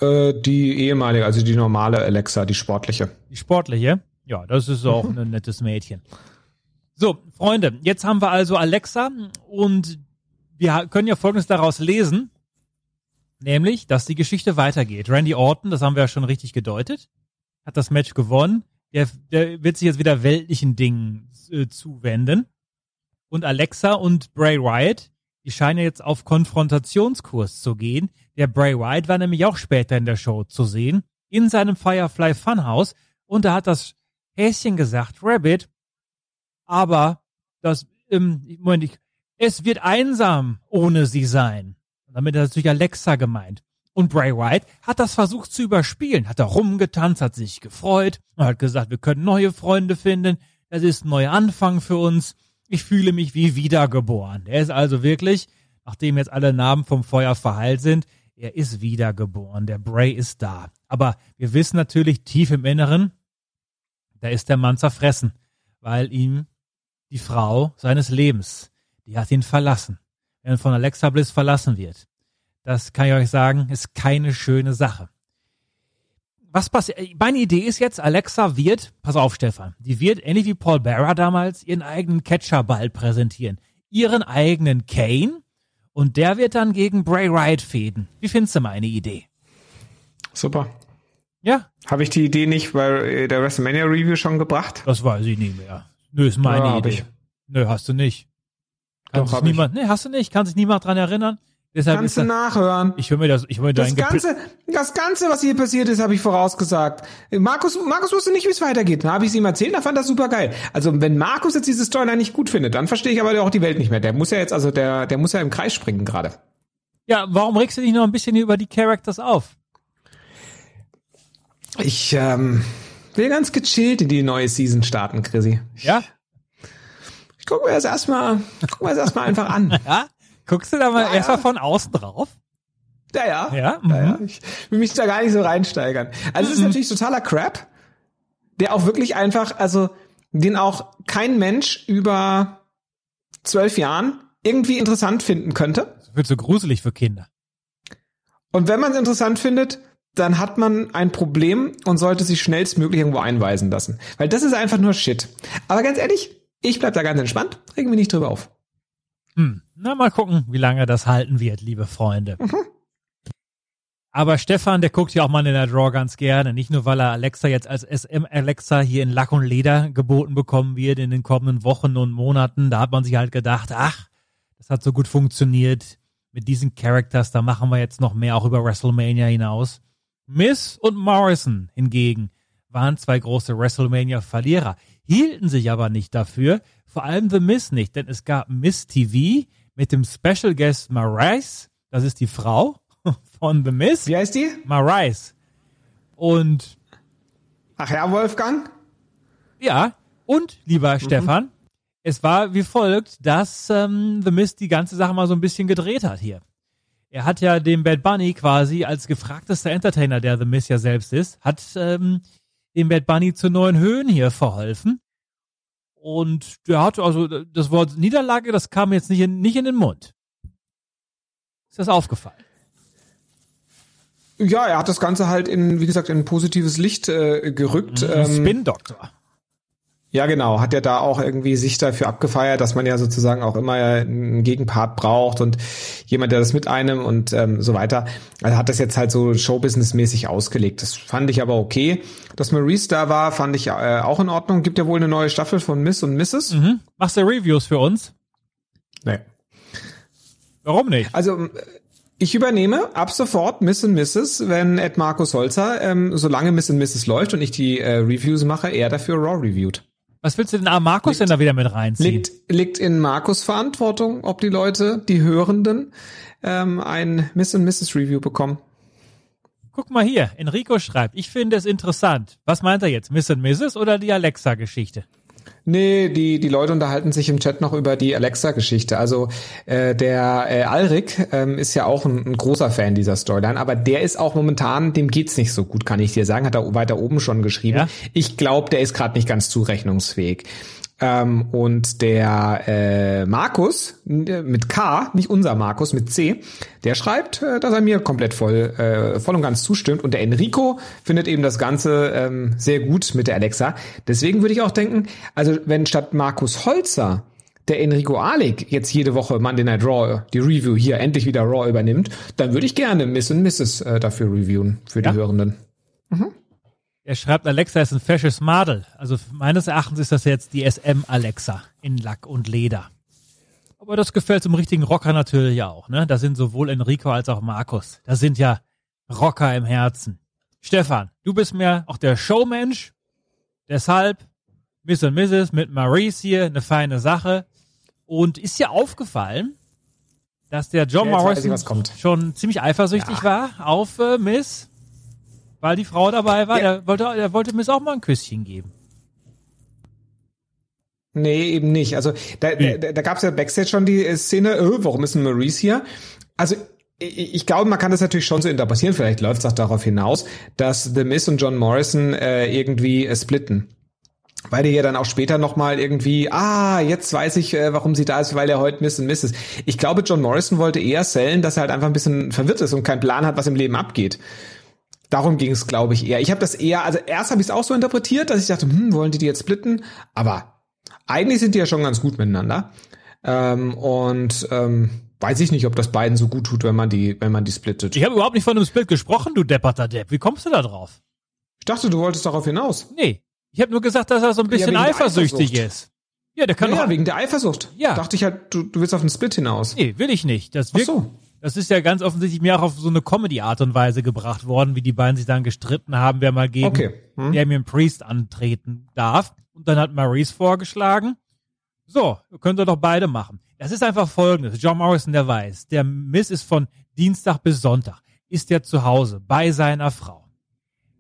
Äh, die ehemalige, also die normale Alexa, die sportliche.
Die sportliche? Ja, das ist auch ein nettes Mädchen. So, Freunde, jetzt haben wir also Alexa und wir können ja Folgendes daraus lesen. Nämlich, dass die Geschichte weitergeht. Randy Orton, das haben wir ja schon richtig gedeutet, hat das Match gewonnen. Der, der wird sich jetzt wieder weltlichen Dingen äh, zuwenden. Und Alexa und Bray Wyatt, die scheinen jetzt auf Konfrontationskurs zu gehen. Der Bray Wyatt war nämlich auch später in der Show zu sehen, in seinem Firefly Funhouse. Und da hat das Häschen gesagt, Rabbit, aber das, ähm, Moment, ich, es wird einsam ohne sie sein. Und damit ist natürlich Alexa gemeint. Und Bray Wyatt hat das versucht zu überspielen, hat da rumgetanzt, hat sich gefreut und hat gesagt, wir können neue Freunde finden. Das ist ein neuer Anfang für uns. Ich fühle mich wie wiedergeboren. Er ist also wirklich, nachdem jetzt alle Namen vom Feuer verheilt sind, er ist wiedergeboren. Der Bray ist da. Aber wir wissen natürlich tief im Inneren, da ist der Mann zerfressen, weil ihm die Frau seines Lebens, die hat ihn verlassen. Wenn von Alexa Bliss verlassen wird, das kann ich euch sagen, ist keine schöne Sache. Was passiert? Meine Idee ist jetzt, Alexa wird, pass auf, Stefan, die wird, ähnlich wie Paul Bearer damals, ihren eigenen Catcherball präsentieren. Ihren eigenen Kane. Und der wird dann gegen Bray Wyatt fäden. Wie findest du meine Idee?
Super.
Ja,
Habe ich die Idee nicht bei äh, der WrestleMania Review schon gebracht?
das weiß ich nicht mehr. Nö, ist meine
Ja,
Idee.
ich.
Nö, hast du nicht. Kann
Doch,
sich
hab ich.
niemand, nee, hast du nicht. Kann sich niemand dran erinnern. Deshalb
Kannst
ist
du nachhören.
ich höre mir das, ich höre mir
Das Ganze, das Ganze, was hier passiert ist, habe ich vorausgesagt. Markus, Markus wusste nicht, wie es weitergeht. Dann habe ich es ihm erzählt, er fand das super geil. Also wenn Markus jetzt diese Storyline nicht gut findet, dann verstehe ich aber auch die Welt nicht mehr. Der muss ja jetzt, also der, der muss ja im Kreis springen gerade.
Ja, warum regst du dich noch ein bisschen über die Characters auf?
Ich ähm, will ganz gechillt in die neue Season starten, Chrissy.
Ja?
Ich gucke mir das erstmal, guck mir das erstmal einfach an. [LAUGHS]
Ja? Guckst du da mal
Ja,
erstmal
ja.
von außen drauf?
Ja, ja.
Ja,
ja, ja.
mhm.
Ich will mich da gar nicht so reinsteigern. Also es ist natürlich totaler Crap, der auch wirklich einfach, also den auch kein Mensch über zwölf Jahren irgendwie interessant finden könnte.
Das wird so gruselig für Kinder.
Und wenn man es interessant findet, dann hat man ein Problem und sollte sich schnellstmöglich irgendwo einweisen lassen. Weil das ist einfach nur Shit. Aber ganz ehrlich, ich bleib da ganz entspannt, regen mich nicht drüber auf.
Hm. Na, mal gucken, wie lange das halten wird, liebe Freunde. Aber Stefan, der guckt ja auch mal in der Draw ganz gerne. Nicht nur, weil er Alexa jetzt als SM Alexa hier in Lack und Leder geboten bekommen wird in den kommenden Wochen und Monaten. Da hat man sich halt gedacht, ach, das hat so gut funktioniert mit diesen Characters. Da machen wir jetzt noch mehr auch über WrestleMania hinaus. Miss und Morrison hingegen waren zwei große WrestleMania-Verlierer, hielten sich aber nicht dafür, vor allem The Miss nicht, denn es gab Miss TV mit dem Special Guest Marais, das ist die Frau [LAUGHS] von The Miss,
Wie heißt die?
Marais. Und
Ach ja, Wolfgang?
ja, und lieber Stefan, es war wie folgt, dass ähm, The Miss die ganze Sache mal so ein bisschen gedreht hat hier. Er hat ja dem Bad Bunny quasi als gefragtester Entertainer, der The Miss ja selbst ist, hat ähm, dem Bad Bunny zu neuen Höhen hier verholfen. Und der hat also das Wort Niederlage, das kam jetzt nicht in, nicht in den Mund. Ist das aufgefallen?
Ja, er hat das Ganze halt in, wie gesagt, in ein positives Licht äh, gerückt. Ähm,
Spin Doctor.
Ja, genau. Hat er da auch irgendwie sich dafür abgefeiert, dass man ja sozusagen auch immer einen Gegenpart braucht und jemand, der das mit einem und ähm, so weiter. Also hat das jetzt halt so Showbusiness-mäßig ausgelegt. Das fand ich aber okay. Dass Maurice da war, fand ich äh, auch in Ordnung. Gibt ja wohl eine neue Staffel von Miss und Mrs.
Mhm. Machst du Reviews für uns?
Nee.
Warum nicht?
Also ich übernehme ab sofort Miss and Mrs., wenn Ed Markus Holzer, ähm, solange Miss and Mrs. läuft und ich die äh, Reviews mache, er dafür Raw reviewt.
Was willst du denn an Markus denn da wieder mit reinziehen?
Liegt, liegt in Markus Verantwortung, ob die Leute, die Hörenden, ähm, ein Miss and Mrs. Review bekommen.
Guck mal hier, Enrico schreibt, ich finde es interessant. Was meint er jetzt, Miss and Mrs. oder die Alexa-Geschichte?
Nee, die, die Leute unterhalten sich im Chat noch über die Alexa-Geschichte. Also äh, der äh, Alrik ähm, ist ja auch ein, ein großer Fan dieser Storyline, aber der ist auch momentan, dem geht's nicht so gut, kann ich dir sagen, hat er weiter oben schon geschrieben.
Ja?
Ich glaube, der ist gerade nicht ganz zurechnungsfähig. Ähm, und der äh, Markus mit K, nicht unser Markus, mit C, der schreibt, äh, dass er mir komplett voll, äh, voll und ganz zustimmt. Und der Enrico findet eben das Ganze ähm, sehr gut mit der Alexa. Deswegen würde ich auch denken, also wenn statt Markus Holzer der Enrico Alik jetzt jede Woche Monday Night Raw die Review hier endlich wieder Raw übernimmt, dann würde ich gerne Miss und Mrs. Äh, dafür reviewen für die
Ja?
Hörenden.
Er schreibt, Alexa ist ein fesches Madel. Also meines Erachtens ist das jetzt die SM Alexa in Lack und Leder. Aber das gefällt zum richtigen Rocker natürlich auch, ne? Da sind sowohl Enrico als auch Markus. Das sind ja Rocker im Herzen. Stefan, du bist mir auch der Showmensch. Deshalb Miss und Mrs. mit Maurice hier, eine feine Sache. Und ist dir aufgefallen, dass der John
Ja,
Morrison schon ziemlich eifersüchtig
Ja.
war auf äh, Miss? Weil die Frau dabei war.
Ja.
Der, wollte, der wollte Miss auch mal ein Küsschen geben.
Nee, eben nicht. Also da, da, da gab es ja Backstage schon die äh, Szene, äh, warum ist ein Maurice hier? Also ich, ich glaube, man kann das natürlich schon so interpretieren, vielleicht läuft es auch darauf hinaus, dass The Miz und John Morrison äh, irgendwie äh, splitten. Weil der ja dann auch später nochmal irgendwie, ah, jetzt weiß ich, äh, warum sie da ist, weil er heute Miss und Miss ist. Ich glaube, John Morrison wollte eher sellen, dass er halt einfach ein bisschen verwirrt ist und keinen Plan hat, was im Leben abgeht. Darum ging es, glaube ich, eher. Ich habe das eher, also erst habe ich es auch so interpretiert, dass ich dachte, hm, wollen die die jetzt splitten? Aber eigentlich sind die ja schon ganz gut miteinander. Ähm, und ähm, weiß ich nicht, ob das beiden so gut tut, wenn man die, wenn man die splittet.
Ich habe überhaupt nicht von einem Split gesprochen, du depperter Depp. Wie kommst du da drauf?
Ich dachte, du wolltest darauf hinaus.
Nee. Ich habe nur gesagt, dass er so ein bisschen
der
eifersüchtig ist. Ja, der kann
Ja,
doch.
wegen der Eifersucht.
Ja.
Dachte ich halt, du, du willst auf den Split hinaus.
Nee, will ich nicht. Das,
Ach
wirkt,
so.
Das ist ja ganz offensichtlich mir auch auf so eine Comedy-Art und Weise gebracht worden, wie die beiden sich dann gestritten haben, wer mal gegen
Okay. Hm.
Damien Priest antreten darf. Und dann hat Maurice vorgeschlagen, so, könnt ihr doch beide machen. Das ist einfach folgendes. John Morrison, der weiß, der Miss ist von Dienstag bis Sonntag, ist er zu Hause bei seiner Frau,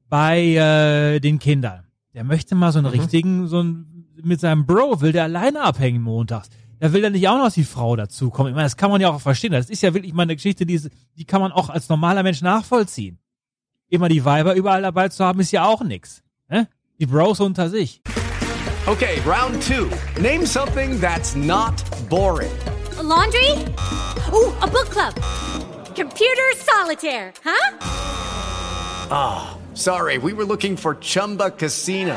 bei äh, den Kindern. Der möchte mal so einen richtigen, so einen, mit seinem Bro will der alleine abhängen montags. Da will er nicht auch noch die Frau dazukommen. Ich meine, das kann man ja auch verstehen. Das ist ja wirklich mal eine Geschichte, die, die kann man auch als normaler Mensch nachvollziehen. Immer die Weiber überall dabei zu haben, ist ja auch nix. Ne? Die Bros unter sich.
Okay, round two. Name something that's not boring.
A laundry? Ooh, a book club. Computer solitaire, huh?
Sorry, we were looking for Chumba Casino.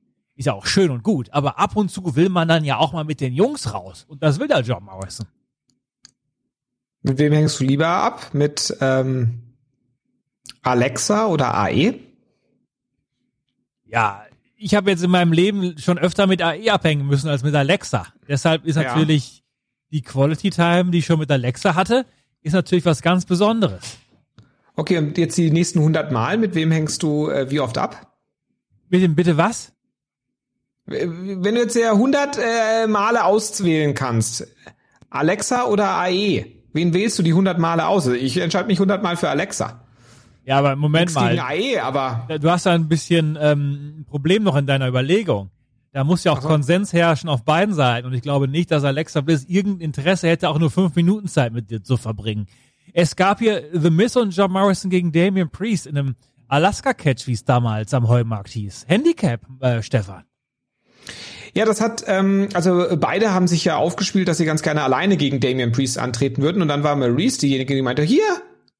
Ist ja auch schön und gut, aber ab und zu will man dann ja auch mal mit den Jungs raus. Und das will der John Morrison.
Mit wem hängst du lieber ab? Mit ähm, Alexa oder? AE?
Ja, ich habe jetzt in meinem Leben schon öfter mit AE abhängen müssen als mit Alexa. Deshalb ist
Ja.
natürlich die Quality Time, die ich schon mit Alexa hatte, ist natürlich was ganz Besonderes.
Okay, und jetzt die nächsten 100 Mal, mit wem hängst du äh, wie oft ab?
Mit dem bitte was?
Wenn du jetzt ja 100 äh, Male auswählen kannst, Alexa oder AE, wen wählst du die 100 Male aus? Ich entscheide mich 100 Mal für Alexa.
Ja, aber Moment
Nichts
mal.
gegen AE, aber
Du hast da ein bisschen ähm, ein Problem noch in deiner Überlegung. Da muss ja auch Konsens herrschen auf beiden Seiten. Und ich glaube nicht, dass Alexa Bliss irgendein Interesse hätte, auch nur fünf Minuten Zeit mit dir zu verbringen. Es gab hier The Miz und John Morrison gegen Damian Priest in einem Alaska-Catch, wie es damals am Heumarkt hieß. Handicap, äh, Stefan.
Ja, das hat, ähm, also beide haben sich ja aufgespielt, dass sie ganz gerne alleine gegen Damian Priest antreten würden. Und dann war Maurice diejenige, die meinte, hier,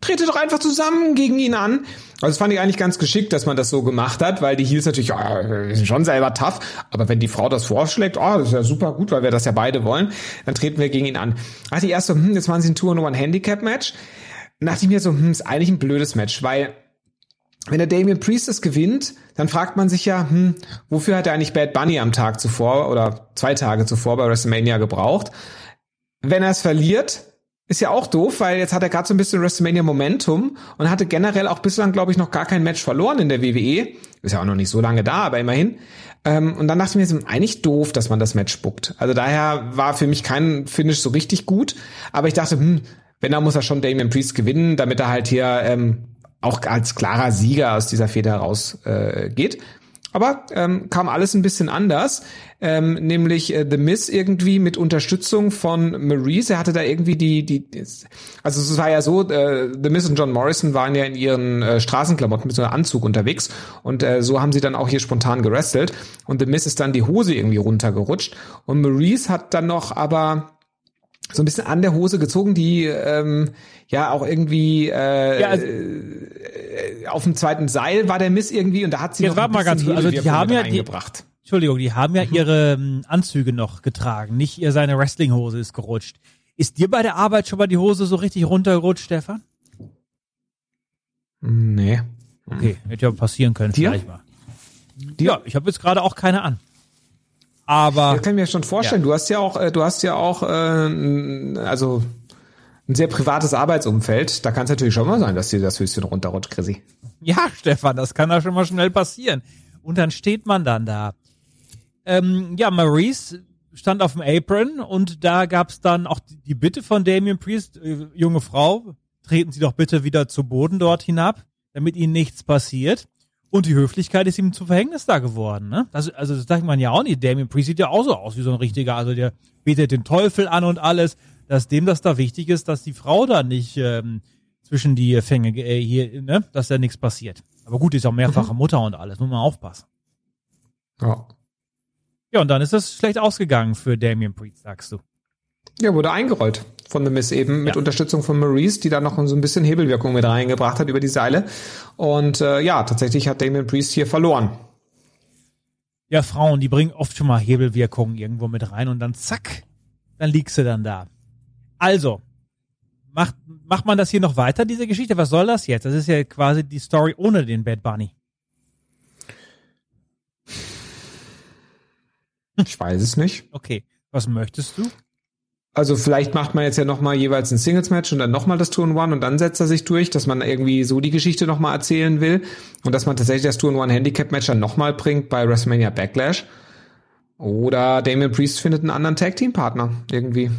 trete doch einfach zusammen gegen ihn an. Also das fand ich eigentlich ganz geschickt, dass man das so gemacht hat, weil die Heels natürlich, ja, wir sind schon selber tough. Aber wenn die Frau das vorschlägt, oh, das ist ja super gut, weil wir das ja beide wollen, dann treten wir gegen ihn an. Da dachte ich erst so, hm, jetzt machen sie ein Tour-Nummer-Handicap-Match. Dachte ich mir so, hm, ist eigentlich ein blödes Match, weil wenn der Damian Priest es gewinnt, dann fragt man sich ja, hm, wofür hat er eigentlich Bad Bunny am Tag zuvor oder zwei Tage zuvor bei WrestleMania gebraucht? Wenn er es verliert, ist ja auch doof, weil jetzt hat er gerade so ein bisschen WrestleMania Momentum und hatte generell auch bislang, glaube ich, noch gar kein Match verloren in der WWE. Ist ja auch noch nicht so lange da, aber immerhin. Ähm, und dann dachte ich mir, ist eigentlich doof, dass man das Match spuckt. Also daher war für mich kein Finish so richtig gut. Aber ich dachte, hm, wenn, dann muss er schon Damian Priest gewinnen, damit er halt hier ähm, auch als klarer Sieger aus dieser Feder heraus äh. Aber ähm, kam alles ein bisschen anders, ähm, nämlich äh, The Miz irgendwie mit Unterstützung von Maurice. Er hatte da irgendwie die, die, also es war ja so, äh, The Miz und John Morrison waren ja in ihren äh, Straßenklamotten mit so einem Anzug unterwegs und äh, so haben sie dann auch hier spontan gerestelt und The Miz ist dann die Hose irgendwie runtergerutscht und Maurice hat dann noch aber so ein bisschen an der Hose gezogen, die ähm, ja auch irgendwie äh,
Ja, also-
äh, auf dem zweiten Seil war der Miss irgendwie und da hat sie
Jetzt
noch
warte mal ganz. Also die haben ja die. Entschuldigung, die haben ja ihre ähm, Anzüge noch getragen, nicht ihr seine Wrestlinghose ist gerutscht. Ist dir bei der Arbeit schon mal die Hose so richtig runtergerutscht, Stefan?
Nee.
Okay, hätte ja passieren können
Dir?
vielleicht mal. Ja, ich habe jetzt gerade auch keine an. Aber
Das kann ich mir schon vorstellen. Du hast ja auch, äh, du hast ja auch, äh, also ein sehr privates Arbeitsumfeld. Da kann es natürlich schon mal sein, dass dir das Höschen runterrutscht, Chrissy.
Ja, [LAUGHS] Stefan, das kann da schon mal schnell passieren. Und dann steht man dann da. Ähm, ja, Maurice stand auf dem Apron und da gab's dann auch die die Bitte von Damien Priest, äh, junge Frau, treten Sie doch bitte wieder zu Boden dort hinab, damit Ihnen nichts passiert. Und die Höflichkeit ist ihm zu Verhängnis da geworden. Ne? Das, also das sagt man ja auch nicht. Damien Priest sieht ja auch so aus wie so ein richtiger, also der betet den Teufel an und alles, dass dem das da wichtig ist, dass die Frau da nicht ähm, zwischen die Fänge äh, hier, ne, dass da nichts passiert. Aber gut, die ist auch mehrfache Mutter und alles, muss man aufpassen.
Ja.
Ja, und dann ist das schlecht ausgegangen für Damien Priest, sagst du.
Ja, wurde eingerollt von The Miss eben mit
Ja.
Unterstützung von Maurice, die da noch so ein bisschen Hebelwirkung mit reingebracht hat über die Seile. Und äh, ja, tatsächlich hat Damien Priest hier verloren.
Ja, Frauen, die bringen oft schon mal Hebelwirkungen irgendwo mit rein und dann zack, dann liegst du dann da. Also, macht, macht man das hier noch weiter, diese Geschichte? Was soll das jetzt? Das ist ja quasi die Story ohne den Bad Bunny.
Ich weiß es nicht.
Okay, was möchtest du?
Also vielleicht macht man jetzt ja nochmal jeweils ein Singles-Match und dann nochmal das Tour in One und dann setzt er sich durch, dass man irgendwie so die Geschichte nochmal erzählen will und dass man tatsächlich das Tour in One Handicap-Match dann nochmal bringt bei WrestleMania Backlash. Oder Damien Priest findet einen anderen Tag-Team-Partner irgendwie.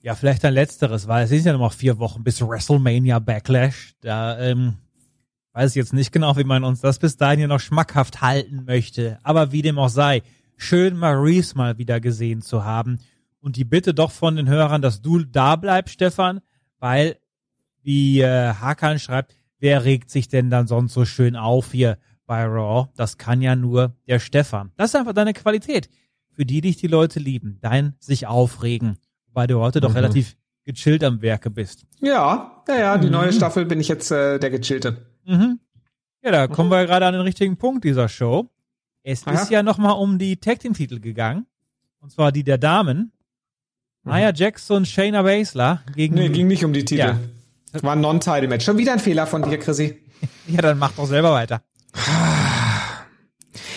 Ja, vielleicht ein letzteres, weil es sind ja noch vier Wochen bis WrestleMania Backlash. Da ähm, weiß ich jetzt nicht genau, wie man uns das bis dahin hier noch schmackhaft halten möchte. Aber wie dem auch sei, schön Maurice mal wieder gesehen zu haben. Und die Bitte doch von den Hörern, dass du da bleibst, Stefan, weil, wie äh, Hakan schreibt, wer regt sich denn dann sonst so schön auf hier bei Raw? Das kann ja nur der Stefan. Das ist einfach deine Qualität, für die dich die Leute lieben. Dein sich aufregen weil du heute doch
Mhm.
relativ gechillt am Werke bist.
Ja, ja, ja, die neue Staffel bin ich jetzt äh, der Gechillte.
Mhm. Ja, da kommen wir gerade an den richtigen Punkt dieser Show. Es
Aha.
ist ja nochmal um die Tag Team Titel gegangen. Und zwar die der Damen. Nia Jax und Shayna Baszler gegen.
Nee, ging nicht um die Titel.
Ja.
War ein Non-Title-Match. Schon wieder ein Fehler von dir, Chrissy. [LAUGHS]
ja, dann mach doch selber weiter. [SIGHS]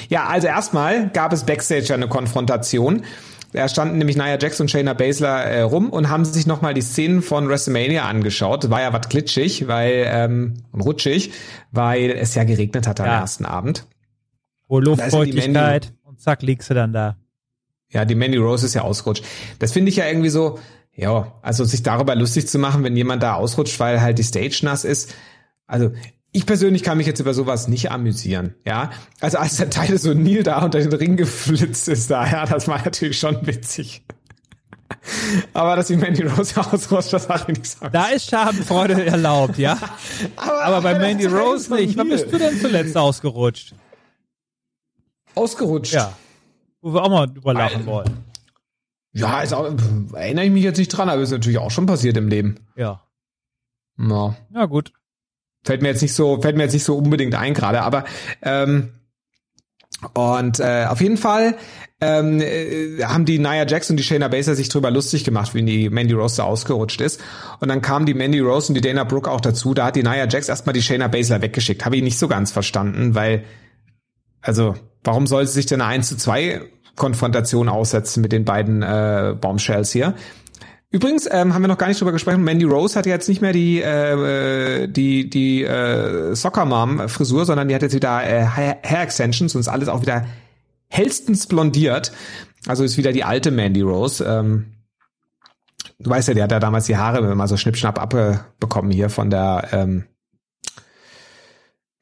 Ja, also erstmal gab es Backstage eine Konfrontation. Da standen nämlich Nia Jax und Shayna Baszler äh, rum und haben sich nochmal die Szenen von WrestleMania angeschaut. War ja was glitschig, weil ähm, und rutschig, weil es ja geregnet hat am
Ja.
ersten Abend. Die
Luftfeuchtigkeit und zack, liegst du dann da.
Ja, die Mandy Rose ist ja ausgerutscht. Das finde ich ja irgendwie so, ja, also sich darüber lustig zu machen, wenn jemand da ausrutscht, weil halt die Stage nass ist. Also ich persönlich kann mich jetzt über sowas nicht amüsieren, ja. Also als der Teil so Neil da unter den Ring geflitzt ist da, ja, das war natürlich schon witzig. Aber dass die Mandy Rose [LAUGHS] ausrutscht, das hat ich nicht sagen.
Da ist Schadenfreude erlaubt, ja. [LAUGHS] Aber bei
das
Mandy Rose nicht. Wann bist du denn zuletzt ausgerutscht?
Ausgerutscht.
Ja. Wo wir auch mal drüber lachen wollen.
Ja, ist auch, erinnere ich mich jetzt nicht dran, aber ist natürlich auch schon passiert im Leben.
Ja.
Ja.
Ja, gut.
Fällt mir jetzt nicht so, fällt mir jetzt nicht so unbedingt ein gerade, aber ähm, und äh, auf jeden Fall ähm, äh, haben die Nia Jax und die Shayna Baszler sich drüber lustig gemacht, wie die Mandy Rose da ausgerutscht ist. Und dann kamen die Mandy Rose und die Dana Brooke auch dazu. Da hat die Nia Jax erstmal die Shayna Baszler weggeschickt. Habe ich nicht so ganz verstanden, weil, also, warum soll sie sich denn eine 1 zu 2 Konfrontation aussetzen mit den beiden äh, Bombshells hier? Übrigens ähm, haben wir noch gar nicht drüber gesprochen. Mandy Rose hat ja jetzt nicht mehr die äh, die die äh, Soccer Mom Frisur, sondern die hat jetzt wieder äh, Hair Extensions und ist alles auch wieder hellstens blondiert. Also ist wieder die alte Mandy Rose. Ähm, du weißt ja, die hat ja damals die Haare mal so schnippschnapp abbekommen hier von der ähm,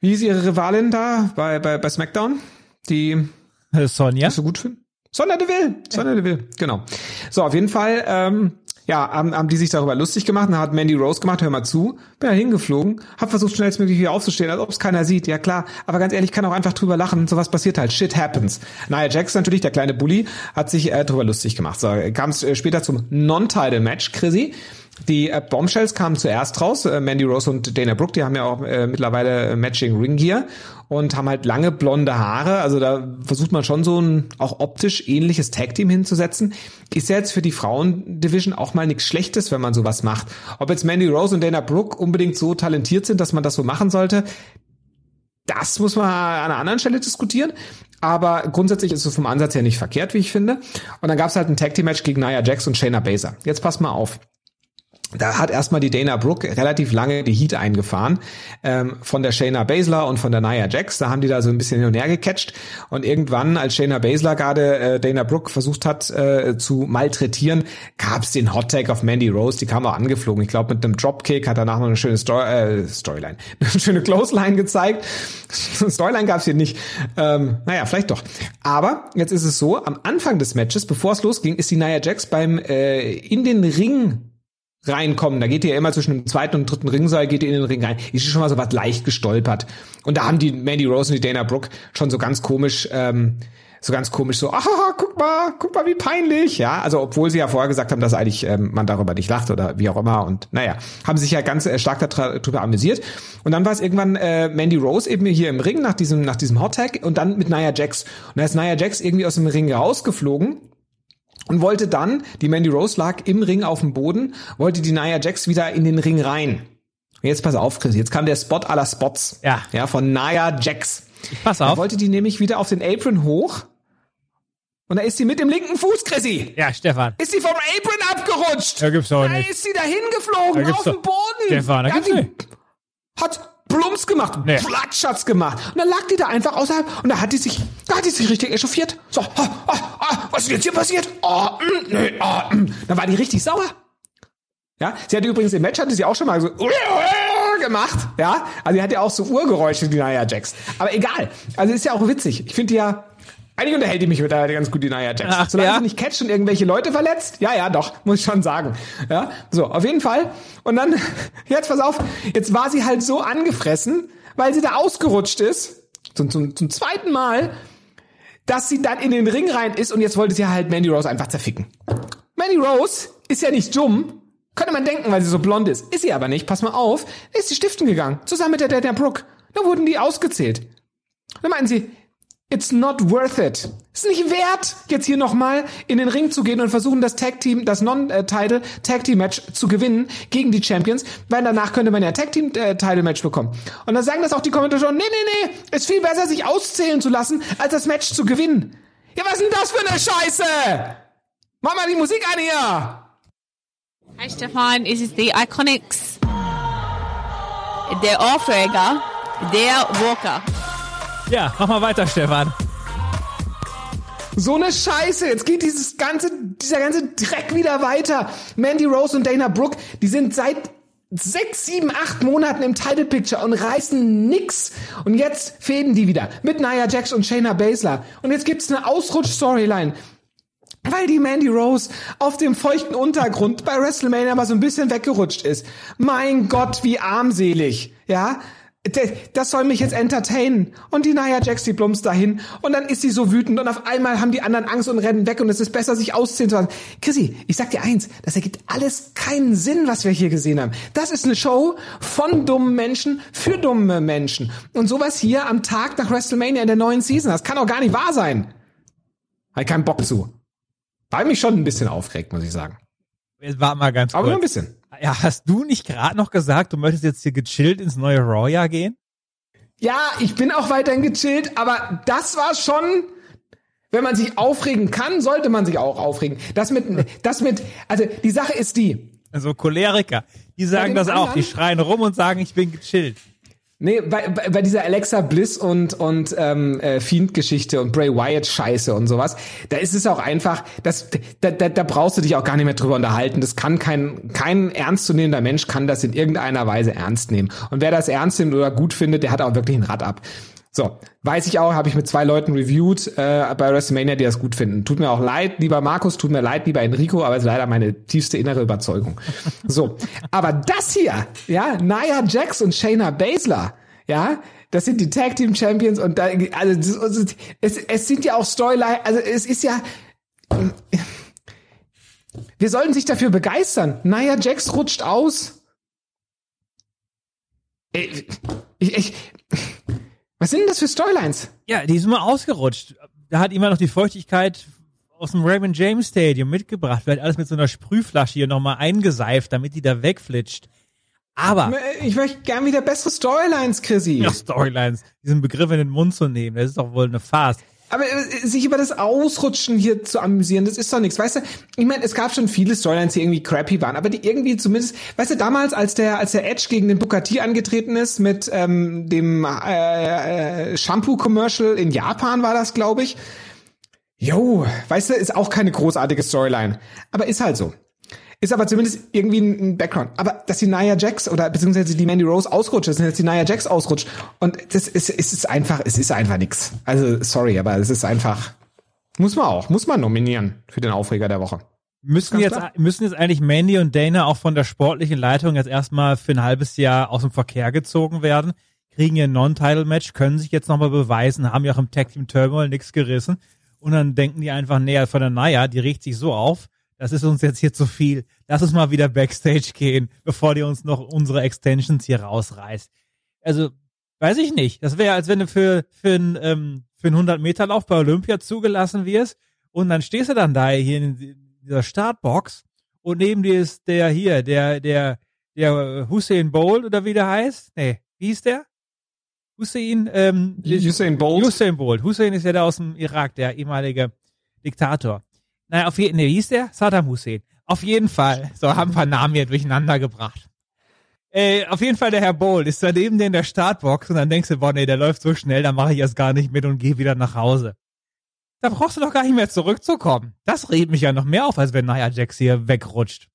wie hieß ihre Rivalin da bei bei bei SmackDown? Die
Äh, Sonja?
was du gut finden? Sonja Deville. Sonja Deville, genau. So, auf jeden Fall, ähm, ja, haben, haben die sich darüber lustig gemacht. Dann hat Mandy Rose gemacht, hör mal zu, bin da hingeflogen, hab versucht schnellstmöglich wieder aufzustehen, als ob es keiner sieht. Ja klar, aber ganz ehrlich, kann auch einfach drüber lachen. Sowas passiert halt. Shit happens. Nia Jax natürlich, der kleine Bully, hat sich äh, drüber lustig gemacht. So, kam es äh, später zum Non-Title-Match, Chrissy. Die äh, Bombshells kamen zuerst raus, äh, Mandy Rose und Dana Brooke, die haben ja auch äh, mittlerweile äh, Matching Ring Gear und haben halt lange blonde Haare, also da versucht man schon so ein auch optisch ähnliches Tag Team hinzusetzen. Ist ja jetzt für die Frauen-Division auch mal nichts Schlechtes, wenn man sowas macht. Ob jetzt Mandy Rose und Dana Brooke unbedingt so talentiert sind, dass man das so machen sollte, das muss man an einer anderen Stelle diskutieren. Aber grundsätzlich ist es vom Ansatz her nicht verkehrt, wie ich finde. Und dann gab es halt ein Tag Team Match gegen Nia Jax und Shayna Baszler. Jetzt pass mal auf. Da hat erstmal die Dana Brooke relativ lange die Heat eingefahren ähm, von der Shayna Baszler und von der Nia Jax. Da haben die da so ein bisschen hin und her gecatcht. Und irgendwann, als Shayna Baszler gerade äh, Dana Brooke versucht hat äh, zu malträtieren, gab's den Hot Tag auf Mandy Rose. Die kam auch angeflogen. Ich glaube, mit einem Dropkick hat danach noch eine schöne Story, äh, Storyline, [LAUGHS] eine schöne Clothesline gezeigt. [LAUGHS] Storyline gab's hier nicht. Ähm, naja, vielleicht doch. Aber jetzt ist es so, am Anfang des Matches, bevor es losging, ist die Nia Jax beim äh, in den Ring reinkommen. Da geht ihr ja immer zwischen dem zweiten und dritten Ringseil, geht ihr in den Ring rein. Ist schon mal so was leicht gestolpert. Und da haben die Mandy Rose und die Dana Brooke schon so ganz komisch, ähm, so ganz komisch so, ah, guck mal, guck mal, wie peinlich. Ja, also obwohl sie ja vorher gesagt haben, dass eigentlich ähm, man darüber nicht lacht oder wie auch immer. Und naja, haben sich ja ganz äh, stark darüber amüsiert. Und dann war es irgendwann äh, Mandy Rose eben hier im Ring nach diesem, nach diesem Hot Tag und dann mit Nia Jax. Und da ist Nia Jax irgendwie aus dem Ring rausgeflogen und wollte dann, die Mandy Rose lag im Ring auf dem Boden, wollte die Nia Jax wieder in den Ring rein. Und jetzt pass auf, Chris, jetzt kam der Spot aller Spots.
Ja.
Ja, von Nia Jax.
Pass
Da
auf.
wollte die nämlich wieder auf den Apron hoch. Und da ist sie mit dem linken Fuß, Chrissy.
Ja, Stefan.
Ist sie vom Apron abgerutscht.
Da gibt's doch
Da
nicht.
ist sie dahin geflogen,
Da
auf den Boden.
Stefan, da
Ja,
gibt's nicht.
Hat Plumps gemacht,
Nee.
Platsch hat's gemacht. Und dann lag die da einfach außerhalb und da hat die sich, da hat die sich richtig echauffiert. So, ah, ah, ah, was ist jetzt hier passiert? Ah, mm, nee, ah, mm. Dann war die richtig sauer. Ja, sie hatte übrigens im Match hatte sie auch schon mal so gemacht, ja. Also sie hat ja auch so Urgeräusche, die Nia Jax. Aber egal. Also ist ja auch witzig. Ich finde die ja, eigentlich unterhält die mich mit der ganz gut, die Nia Jax.
Ach,
Solange
ja?
sie nicht catcht und irgendwelche Leute verletzt, ja, ja, doch, muss ich schon sagen. Ja, so, auf jeden Fall. Und dann, [LAUGHS] jetzt pass auf, jetzt war sie halt so angefressen, weil sie da ausgerutscht ist, zum, zum, zum zweiten Mal, dass sie dann in den Ring rein ist und jetzt wollte sie halt Mandy Rose einfach zerficken. Mandy Rose ist ja nicht dumm. Könnte man denken, weil sie so blond ist. Ist sie aber nicht. Pass mal auf. Ist sie stiften gegangen. Zusammen mit der Dana Brooke. Da wurden die ausgezählt. Dann meinten sie, It's not worth it. Ist nicht wert, jetzt hier nochmal in den Ring zu gehen und versuchen, das Tag Team, das Non-Title Tag Team Match zu gewinnen gegen die Champions, weil danach könnte man ja Tag Team äh, Title Match bekommen. Und dann sagen das auch die Kommentatoren, nee, nee, nee, ist viel besser, sich auszählen zu lassen, als das Match zu gewinnen. Ja, was ist denn das für eine Scheiße? Mach mal die Musik an hier!
Hi Stefan, es ist die Iconics. Der Aufreger, der Walker.
Ja, mach mal weiter, Stefan.
So eine Scheiße. Jetzt geht dieses ganze, dieser ganze Dreck wieder weiter. Mandy Rose und Dana Brooke, die sind seit sechs, sieben, acht Monaten im Title Picture und reißen nix. Und jetzt fäden die wieder mit Nia Jax und Shayna Baszler. Und jetzt gibt's eine Ausrutsch-Storyline. Weil die Mandy Rose auf dem feuchten Untergrund bei WrestleMania mal so ein bisschen weggerutscht ist. Mein Gott, wie armselig. Ja? Das soll mich jetzt entertainen. Und die Nia Jax, die plumpst dahin. Und dann ist sie so wütend und auf einmal haben die anderen Angst und rennen weg und es ist besser, sich ausziehen zu lassen. Chrissy, ich sag dir eins, das ergibt alles keinen Sinn, was wir hier gesehen haben. Das ist eine Show von dummen Menschen für dumme Menschen. Und sowas hier am Tag nach WrestleMania in der neuen Season, das kann doch gar nicht wahr sein. Hab keinen Bock zu. War mich schon ein bisschen aufgeregt, muss ich sagen.
Jetzt war mal ganz kurz.
Aber nur ein bisschen.
Ja, hast du nicht gerade noch gesagt, du möchtest jetzt hier gechillt ins neue Raw-Jahr gehen?
Ja, ich bin auch weiterhin gechillt, aber das war schon, wenn man sich aufregen kann, sollte man sich auch aufregen. Das mit, das mit, also die Sache ist die.
Also Choleriker, die sagen das auch, die schreien rum und sagen, ich bin gechillt.
Nee, bei, bei, dieser Alexa Bliss und und ähm, äh, Fiend-Geschichte und Bray Wyatt Scheiße und sowas, da ist es auch einfach, das, da, da, da brauchst du dich auch gar nicht mehr drüber unterhalten. Das kann kein kein ernstzunehmender Mensch kann das in irgendeiner Weise ernst nehmen. Und wer das ernst nimmt oder gut findet, der hat auch wirklich ein Rad ab. So, weiß ich auch, habe ich mit zwei Leuten reviewed äh, bei WrestleMania, die das gut finden. Tut mir auch leid, lieber Markus, tut mir leid, lieber Enrico, aber es ist leider meine tiefste innere Überzeugung. So, aber das hier, ja, Nia Jax und Shayna Baszler, ja, das sind die Tag Team Champions und da, also das, es, es sind ja auch Storyline, also es ist ja, wir sollten sich dafür begeistern. Nia Jax rutscht aus. Ich, ich, ich was sind denn das für Storylines?
Ja, die sind mal ausgerutscht. Da hat immer noch die Feuchtigkeit aus dem Raymond James Stadium mitgebracht. Wird alles mit so einer Sprühflasche hier nochmal eingeseift, damit die da wegflitscht. Aber.
Ich möchte gern wieder bessere Storylines, Chrissy.
Ja, Storylines. Diesen Begriff in den Mund zu nehmen, das ist doch wohl eine Farce.
Aber äh, sich über das Ausrutschen hier zu amüsieren, das ist doch nichts. Weißt du, ich meine, es gab schon viele Storylines, die irgendwie crappy waren, aber die irgendwie zumindest, weißt du, damals, als der, als der Edge gegen den T angetreten ist mit ähm, dem äh, äh, Shampoo-Commercial in Japan war das, glaube ich. Jo, weißt du, ist auch keine großartige Storyline. Aber ist halt so. Ist aber zumindest irgendwie ein Background. Aber dass die Nia Jax oder beziehungsweise die Mandy Rose ausrutscht, dass jetzt die Nia Jax ausrutscht. Und das ist, es ist einfach, es ist einfach nix. Also, sorry, aber es ist einfach, muss man auch, muss man nominieren für den Aufreger der Woche.
Müssen jetzt, müssen jetzt eigentlich Mandy und Dana auch von der sportlichen Leitung jetzt erstmal für ein halbes Jahr aus dem Verkehr gezogen werden? Kriegen ihr Non-Title-Match, können sich jetzt nochmal beweisen, haben ja auch im Tag Team Turmoil nichts gerissen. Und dann denken die einfach, näher von der Naya, die regt sich so auf, das ist uns jetzt hier zu viel. Lass uns mal wieder Backstage gehen, bevor die uns noch unsere Extensions hier rausreißt. Also, weiß ich nicht. Das wäre, als wenn du für, für einen ähm, für einen 100-Meter-Lauf bei Olympia zugelassen wirst und dann stehst du dann da hier in dieser Startbox und neben dir ist der hier, der, der, der Hussein Bolt oder wie der heißt? Nee, wie hieß der? Hussein, ähm,
Hussein Bolt.
Hussein Bolt. Hussein ist ja der aus dem Irak, der ehemalige Diktator. Naja, auf jeden, nee, wie hieß der? Saddam Hussein. Auf jeden Fall. So, haben ein paar Namen hier durcheinander gebracht. Äh, auf jeden Fall der Herr Bowl ist daneben in der Startbox und dann denkst du, boah, nee, der läuft so schnell, da mache ich erst gar nicht mit und gehe wieder nach Hause. Da brauchst du doch gar nicht mehr zurückzukommen. Das regt mich ja noch mehr auf, als wenn Nia Jax hier wegrutscht.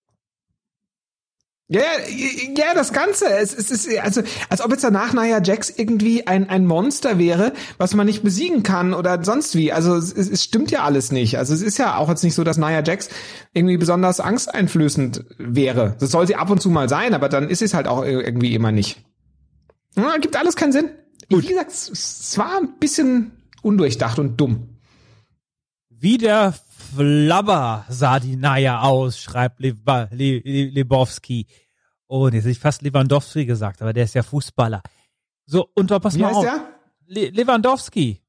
Ja, ja, das Ganze. Es, es ist also, als ob jetzt danach Nia Jax irgendwie ein, ein Monster wäre, was man nicht besiegen kann oder sonst wie. Also es, es stimmt ja alles nicht. Also es ist ja auch jetzt nicht so, dass Nia Jax irgendwie besonders angsteinflößend wäre. Das soll sie ab und zu mal sein, aber dann ist es halt auch irgendwie immer nicht. Ja, gibt alles keinen Sinn. Gut. Wie gesagt, es war ein bisschen undurchdacht und dumm.
Wie der Flabber sah die Naya aus, schreibt Le Le Le Lebowski. Oh, jetzt hätte ich fast Lewandowski gesagt, aber der ist ja Fußballer. So, und pass
Wie
mal
heißt
auf.
der?
Le Lewandowski.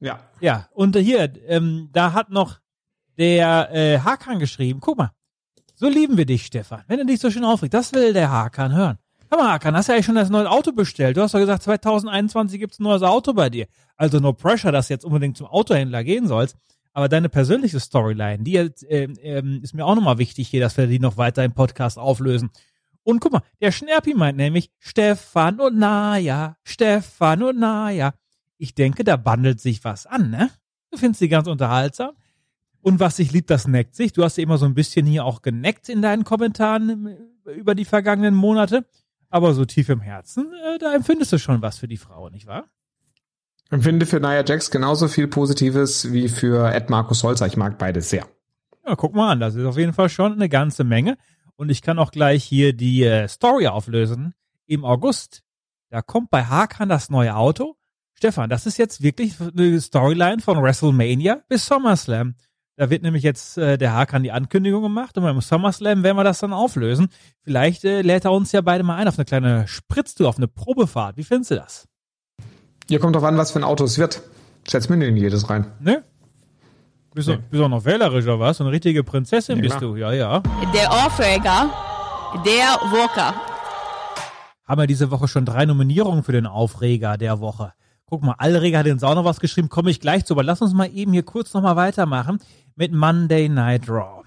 Ja.
Ja, und hier, ähm, da hat noch der äh, Hakan geschrieben, guck mal, so lieben wir dich, Stefan, wenn du dich so schön aufregst, das will der Hakan hören. Hör mal, Hakan, hast du ja eigentlich schon das neue Auto bestellt? Du hast doch gesagt, 2021 gibt's ein neues Auto bei dir. Also no pressure, dass du jetzt unbedingt zum Autohändler gehen sollst. Aber deine persönliche Storyline, die äh, äh, ist mir auch nochmal wichtig hier, dass wir die noch weiter im Podcast auflösen. Und guck mal, der Schnerpi meint nämlich Stefan und Naja, Stefan und Naja. Ich denke, da bandelt sich was an, ne? Du findest sie ganz unterhaltsam. Und was sich liebt, das neckt sich. Du hast ja immer so ein bisschen hier auch geneckt in deinen Kommentaren äh, über die vergangenen Monate. Aber so tief im Herzen, äh, da empfindest du schon was für die Frau, nicht wahr?
Empfinde für Nia Jax genauso viel Positives wie für Ed Markus Holzer. Ich mag beides sehr.
Ja, guck mal an, das ist auf jeden Fall schon eine ganze Menge. Und ich kann auch gleich hier die äh, Story auflösen. Im August, da kommt bei Hakan das neue Auto. Stefan, das ist jetzt wirklich eine Storyline von WrestleMania bis SummerSlam. Da wird nämlich jetzt äh, der Hakan die Ankündigung gemacht und beim SummerSlam werden wir das dann auflösen. Vielleicht äh, lädt er uns ja beide mal ein auf eine kleine Spritztour, auf eine Probefahrt. Wie findest du das?
Hier kommt drauf an, was für ein Auto es wird. Setz mir in jedes rein.
Ne? Bist, nee. du, bist auch noch wählerisch oder was? Eine richtige Prinzessin
Ja,
bist
klar.
du, ja, ja.
Der Aufreger, der Walker.
Haben wir diese Woche schon drei Nominierungen für den Aufreger der Woche. Guck mal, Allreger hat uns auch noch was geschrieben, komme ich gleich zu, aber lass uns mal eben hier kurz nochmal weitermachen mit Monday Night Raw.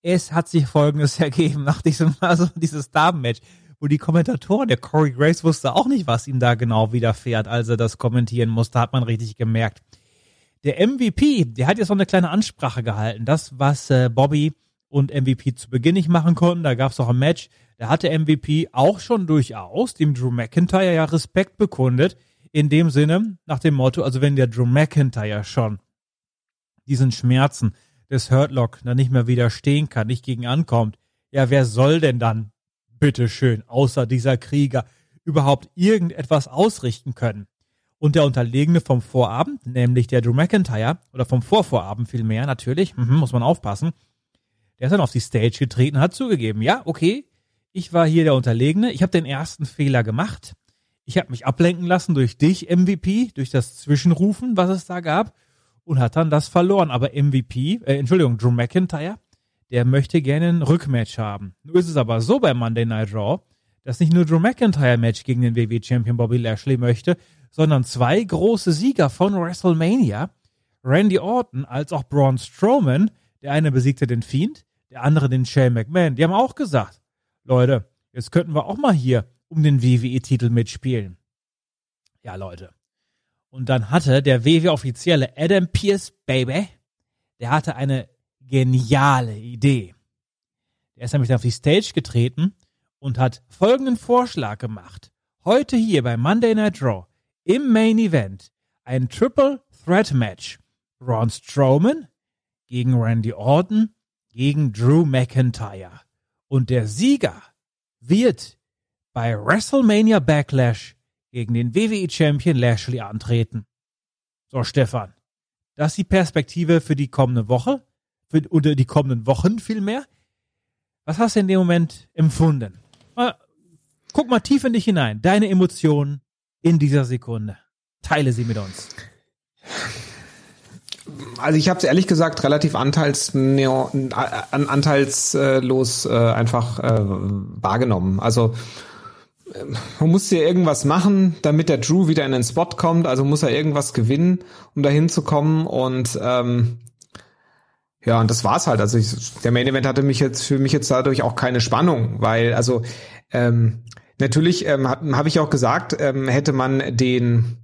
Es hat sich folgendes [LAUGHS] ergeben, nach diesem, also dieses Damenmatch, wo die Kommentatoren, der Corey Grace wusste auch nicht, was ihm da genau widerfährt, als er das kommentieren musste, hat man richtig gemerkt. Der MVP, der hat jetzt noch eine kleine Ansprache gehalten. Das, was äh, Bobby und MVP zu Beginn nicht machen konnten, da gab es auch ein Match, da hatte MVP auch schon durchaus dem Drew McIntyre ja Respekt bekundet. In dem Sinne, nach dem Motto, also wenn der Drew McIntyre schon diesen Schmerzen des Hurtlock dann nicht mehr widerstehen kann, nicht gegen ankommt, ja, wer soll denn dann, bitteschön, außer dieser Krieger, überhaupt irgendetwas ausrichten können? Und der Unterlegene vom Vorabend, nämlich der Drew McIntyre, oder vom Vorvorabend vielmehr, natürlich, mhm, muss man aufpassen, der ist dann auf die Stage getreten, hat zugegeben, ja, okay, ich war hier der Unterlegene, ich habe den ersten Fehler gemacht, ich habe mich ablenken lassen durch dich, MVP, durch das Zwischenrufen, was es da gab, und hat dann das verloren. Aber MVP, äh, Entschuldigung, Drew McIntyre, der möchte gerne ein Rückmatch haben. Nur ist es aber so bei Monday Night Raw, dass nicht nur Drew McIntyre Match gegen den WWE Champion Bobby Lashley möchte, sondern zwei große Sieger von WrestleMania, Randy Orton als auch Braun Strowman, der eine besiegte den Fiend, der andere den Shane McMahon. Die haben auch gesagt, Leute, jetzt könnten wir auch mal hier um den WWE-Titel mitspielen. Ja, Leute. Und dann hatte der WWE-Offizielle Adam Pierce, Baby, der hatte eine geniale Idee. Der ist nämlich auf die Stage getreten und hat folgenden Vorschlag gemacht. Heute hier bei Monday Night Raw im Main Event ein Triple Threat Match. Braun Strowman gegen Randy Orton gegen Drew McIntyre. Und der Sieger wird bei WrestleMania Backlash gegen den WWE Champion Lashley antreten. So, Stefan, das ist die Perspektive für die kommende Woche, für, oder die kommenden Wochen vielmehr. Was hast du in dem Moment empfunden? Mal, guck mal tief in dich hinein, deine Emotionen in dieser Sekunde. Teile sie mit uns.
Also ich habe es ehrlich gesagt relativ anteils, neo, an, anteilslos äh, einfach äh, wahrgenommen. Also äh, man muss ja irgendwas machen, damit der Drew wieder in den Spot kommt. Also muss er irgendwas gewinnen, um dahin zu kommen. Und ähm, ja, und das war's halt. Also ich, der Main Event hatte mich jetzt für mich jetzt dadurch auch keine Spannung, weil also ähm, natürlich ähm, habe hab ich auch gesagt, ähm, hätte man den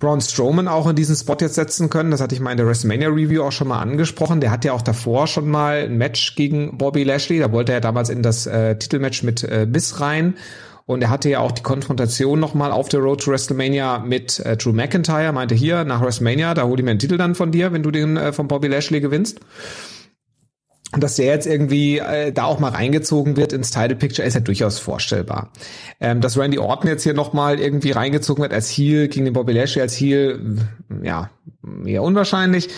Braun Strowman auch in diesen Spot jetzt setzen können. Das hatte ich mal in der WrestleMania Review auch schon mal angesprochen. Der hat ja auch davor schon mal ein Match gegen Bobby Lashley. Da wollte er damals in das äh, Titelmatch mit äh, Miss rein. Und er hatte ja auch die Konfrontation nochmal auf der Road to WrestleMania mit äh, Drew McIntyre. Meinte hier, nach WrestleMania, da hol ich mir einen Titel dann von dir, wenn du den äh, von Bobby Lashley gewinnst. Und dass der jetzt irgendwie äh, da auch mal reingezogen wird ins Title Picture, ist ja durchaus vorstellbar. Ähm, dass Randy Orton jetzt hier nochmal irgendwie reingezogen wird als Heel gegen den Bobby Lashley als Heel, ja, eher unwahrscheinlich.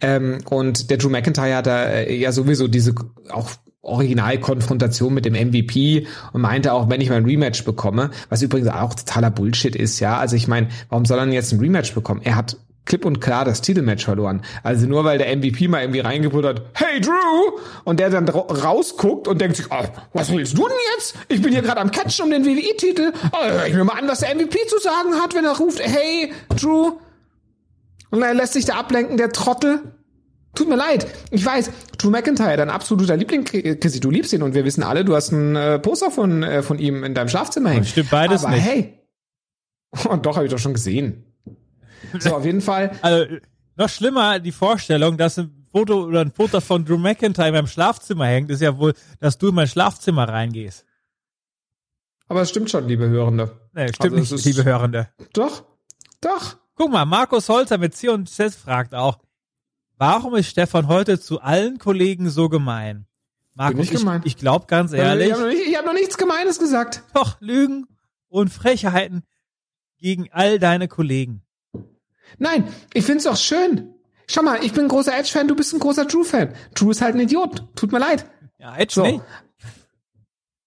Ähm, und der Drew McIntyre hat da äh, ja sowieso diese auch Originalkonfrontation mit dem MVP und meinte auch, wenn ich mal ein Rematch bekomme, was übrigens auch totaler Bullshit ist, ja. Also ich meine, warum soll er jetzt ein Rematch bekommen? Er hat klipp und klar das Titelmatch verloren. Also nur weil der MVP mal irgendwie reingebrüllt hat, hey Drew! Und der dann rausguckt und denkt sich, oh, was willst du denn jetzt? Ich bin hier gerade am Catchen um den WWE-Titel. Oh, hör ich mir mal an, was der MVP zu sagen hat, wenn er ruft, hey Drew! Und er lässt sich da ablenken, der Trottel. Tut mir leid. Ich weiß, Drew McIntyre, dein absoluter Liebling, Chrissy, du liebst ihn und wir wissen alle, du hast ein äh, Poster von, äh, von ihm in deinem Schlafzimmer hängen.
Stimmt beides
Aber
nicht.
hey. [LAUGHS] Und doch, habe ich doch schon gesehen. So, auf jeden Fall. [LAUGHS]
Also, noch schlimmer die Vorstellung, dass ein Foto oder ein Foto von Drew McIntyre in meinem Schlafzimmer hängt, ist ja wohl, dass du in mein Schlafzimmer reingehst.
Aber es stimmt schon, liebe Hörende.
Nee, stimmt
Also
nicht, liebe Hörende.
Doch, doch.
Guck mal, Markus Holzer mit C und Z fragt auch, warum ist Stefan heute zu allen Kollegen so gemein? Markus, ich,
gemein.
ich glaube ganz ehrlich,
Ich habe noch, nicht- ich hab noch nichts Gemeines gesagt.
doch Lügen und Frechheiten gegen all deine Kollegen.
Nein, ich find's doch schön. Schau mal, ich bin ein großer Edge-Fan, du bist ein großer Drew-Fan. Drew ist halt ein Idiot. Tut mir leid.
Ja, Edge
So.
nicht.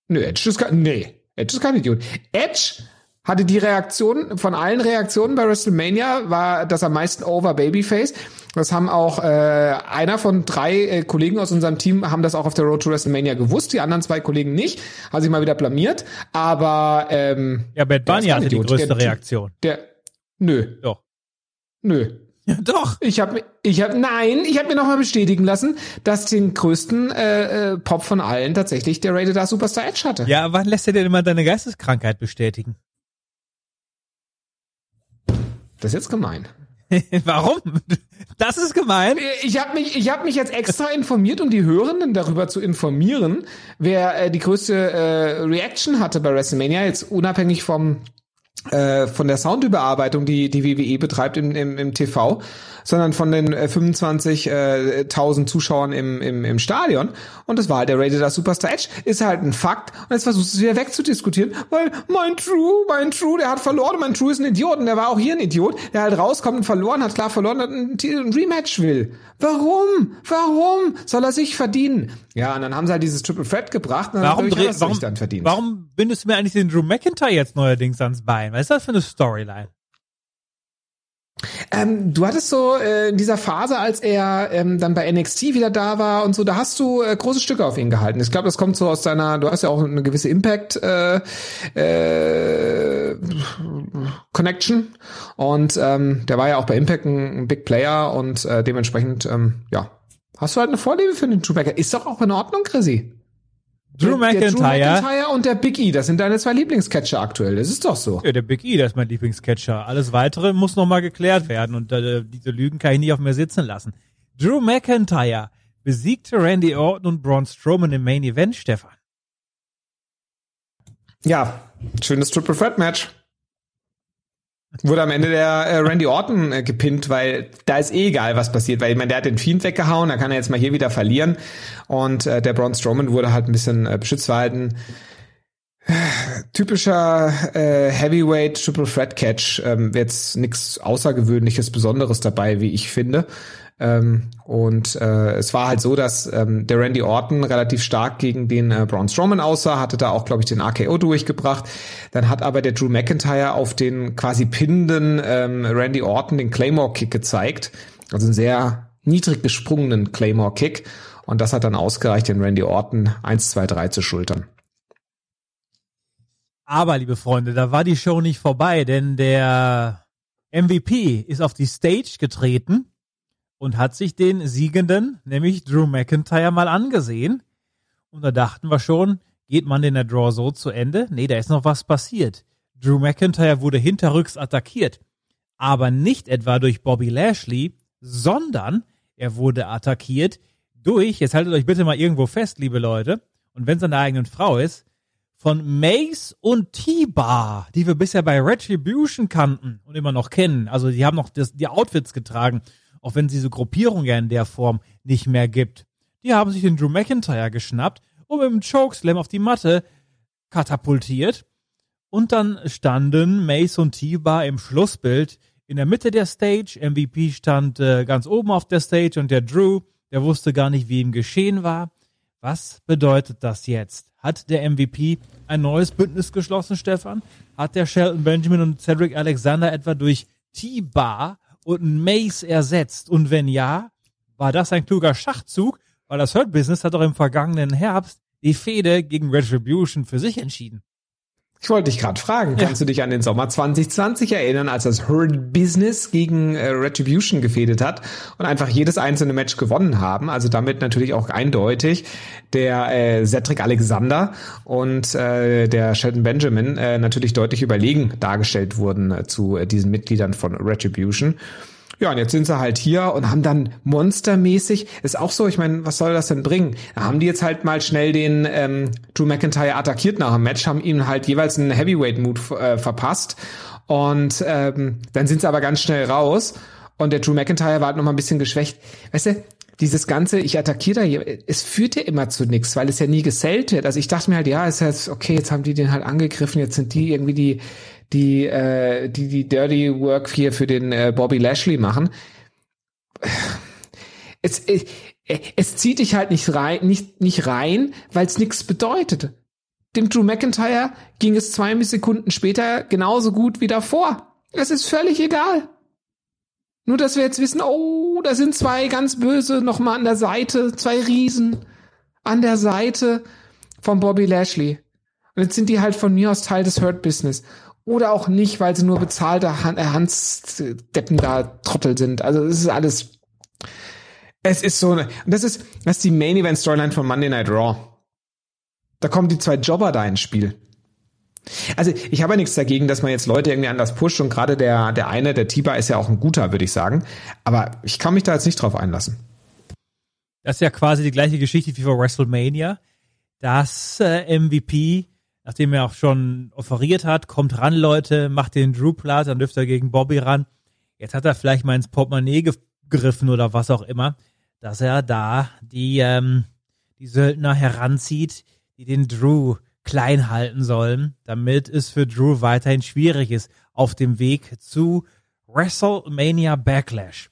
Nö, Edge ist kein, nee, Edge ist kein Idiot. Edge hatte die Reaktion, von allen Reaktionen bei WrestleMania war das am meisten over Babyface. Das haben auch äh, einer von drei äh, Kollegen aus unserem Team haben das auch auf der Road to WrestleMania gewusst, die anderen zwei Kollegen nicht, haben sich mal wieder blamiert, aber ähm,
Ja, Bad Bunny hatte die
Idiot.
größte
Der-
Reaktion.
Der nö,
Doch.
nö.
Ja, doch.
Ich habe ich hab, nein, ich habe mir nochmal bestätigen lassen, dass den größten äh, äh, Pop von allen tatsächlich der Rated R Superstar Edge hatte.
Ja, wann lässt er denn immer deine Geisteskrankheit bestätigen?
Das ist jetzt gemein. [LAUGHS]
Warum? Das ist gemein.
Ich habe mich, ich habe mich jetzt extra informiert, um die Hörenden darüber zu informieren, wer äh, die größte äh, Reaction hatte bei WrestleMania, jetzt unabhängig vom äh, von der Soundüberarbeitung, die die WWE betreibt im, im, im TV, sondern von den äh, 25.000 Zuschauern im, im, im Stadion. Und das war halt der Rated R Superstar Edge. Ist halt ein Fakt. Und jetzt versuchst du es wieder wegzudiskutieren, weil mein True, mein True, der hat verloren. und Mein True ist ein Idiot. Und der war auch hier ein Idiot, der halt rauskommt und verloren hat, klar verloren hat und ein Rematch will. Warum? Warum soll er sich verdienen? Ja, und dann haben sie halt dieses Triple Threat gebracht. Und dann
Warum,
hat er
warum,
dann verdient.
warum bindest du mir eigentlich den Drew McIntyre jetzt neuerdings ans Bein? Was ist das für eine Storyline?
Ähm, du hattest so äh, in dieser Phase, als er ähm, dann bei NXT wieder da war und so, da hast du äh, große Stücke auf ihn gehalten. Ich glaube, das kommt so aus deiner, du hast ja auch eine gewisse Impact äh, äh, Connection und ähm, der war ja auch bei Impact ein, ein Big Player und äh, dementsprechend, ähm, ja, hast du halt eine Vorliebe für den Drew. Ist doch auch in Ordnung, Chrissy.
Drew
der Drew
McIntyre.
McIntyre und der Big E, das sind deine zwei Lieblingscatcher aktuell. Das ist doch so.
Ja, der Big E, der ist mein Lieblingscatcher. Alles weitere muss noch mal geklärt werden und äh, diese Lügen kann ich nicht auf mir sitzen lassen. Drew McIntyre besiegte Randy Orton und Braun Strowman im Main Event, Stefan.
Ja, schönes Triple Threat Match. Wurde am Ende der äh, Randy Orton äh, gepinnt, weil da ist eh egal, was passiert, weil ich meine, der hat den Fiend weggehauen, da kann er jetzt mal hier wieder verlieren. Und äh, der Braun Strowman wurde halt ein bisschen äh, beschützt, war halt ein äh, typischer äh, Heavyweight Triple Threat Catch, ähm, jetzt nichts Außergewöhnliches, Besonderes dabei, wie ich finde. Ähm, und äh, es war halt so, dass ähm, der Randy Orton relativ stark gegen den äh, Braun Strowman aussah, hatte da auch, glaube ich, den RKO durchgebracht. Dann hat aber der Drew McIntyre auf den quasi pinnenden ähm, Randy Orton den Claymore-Kick gezeigt. Also einen sehr niedrig gesprungenen Claymore-Kick. Und das hat dann ausgereicht, den Randy Orton 1, 2, 3 zu schultern.
Aber, liebe Freunde, da war die Show nicht vorbei, denn der MVP ist auf die Stage getreten und hat sich den Siegenden, nämlich Drew McIntyre, mal angesehen. Und da dachten wir schon, geht man in der Draw so zu Ende? Nee, da ist noch was passiert. Drew McIntyre wurde hinterrücks attackiert. Aber nicht etwa durch Bobby Lashley, sondern er wurde attackiert durch, jetzt haltet euch bitte mal irgendwo fest, liebe Leute, und wenn es an der eigenen Frau ist, von Mace und T-Bar, die wir bisher bei Retribution kannten und immer noch kennen. Also die haben noch das, die Outfits getragen, auch wenn es diese Gruppierung ja in der Form nicht mehr gibt. Die haben sich den Drew McIntyre geschnappt und mit dem Chokeslam auf die Matte katapultiert. Und dann standen Mace und T-Bar im Schlussbild in der Mitte der Stage. MVP stand äh, ganz oben auf der Stage und der Drew, der wusste gar nicht, wie ihm geschehen war, Was bedeutet das jetzt? Hat der MVP ein neues Bündnis geschlossen, Stefan? Hat der Shelton Benjamin und Cedric Alexander etwa durch T-Bar und Mace ersetzt? Und wenn ja, war das ein kluger Schachzug? Weil das Hurt Business hat doch im vergangenen Herbst die Fehde gegen Retribution für sich entschieden.
Ich wollte dich gerade fragen, kannst du dich an den Sommer 2020 erinnern, als das Hurt Business gegen äh, Retribution gefädet hat und einfach jedes einzelne Match gewonnen haben? Also damit natürlich auch eindeutig der äh, Cedric Alexander und äh, der Shelton Benjamin äh, natürlich deutlich überlegen dargestellt wurden äh, zu äh, diesen Mitgliedern von Retribution. Ja, und jetzt sind sie halt hier und haben dann monstermäßig, ist auch so, ich meine, was soll das denn bringen? Da haben die jetzt halt mal schnell den ähm, Drew McIntyre attackiert nach dem Match, haben ihm halt jeweils einen Heavyweight-Move äh, verpasst und ähm, dann sind sie aber ganz schnell raus und der Drew McIntyre war halt noch mal ein bisschen geschwächt. Weißt du, dieses ganze, ich attackiere da, es führt ja immer zu nichts, weil es ja nie gesellt wird. Also ich dachte mir halt, ja, ist jetzt okay, jetzt haben die den halt angegriffen, jetzt sind die irgendwie die die äh, die die Dirty Work hier für den äh, Bobby Lashley machen. Es, es, es zieht dich halt nicht rein, nicht nicht rein, weil es nichts bedeutet. Dem Drew McIntyre ging es zwei Sekunden später genauso gut wie davor. Es ist völlig egal. Nur, dass wir jetzt wissen, oh, da sind zwei ganz böse nochmal an der Seite, zwei Riesen an der Seite von Bobby Lashley. Und jetzt sind die halt von mir aus Teil des Hurt Business. Oder auch nicht, weil sie nur bezahlte äh, Hansdeppen da Trottel sind. Also es ist alles. Es ist so eine. Und das ist, das ist die Main Event Storyline von Monday Night Raw. Da kommen die zwei Jobber da ins Spiel. Also ich habe ja nichts dagegen, dass man jetzt Leute irgendwie anders pusht und gerade der, der eine, der Tiba ist ja auch ein guter, würde ich sagen. Aber ich kann mich da jetzt nicht drauf einlassen.
Das ist ja quasi die gleiche Geschichte wie vor WrestleMania. Das äh, MVP, nachdem er auch schon offeriert hat, kommt ran, Leute, macht den Drew Plat, dann dürft er gegen Bobby ran. Jetzt hat er vielleicht mal ins Portemonnaie gegriffen oder was auch immer, dass er da die, ähm, die Söldner heranzieht, die den Drew klein halten sollen, damit es für Drew weiterhin schwierig ist auf dem Weg zu WrestleMania Backlash.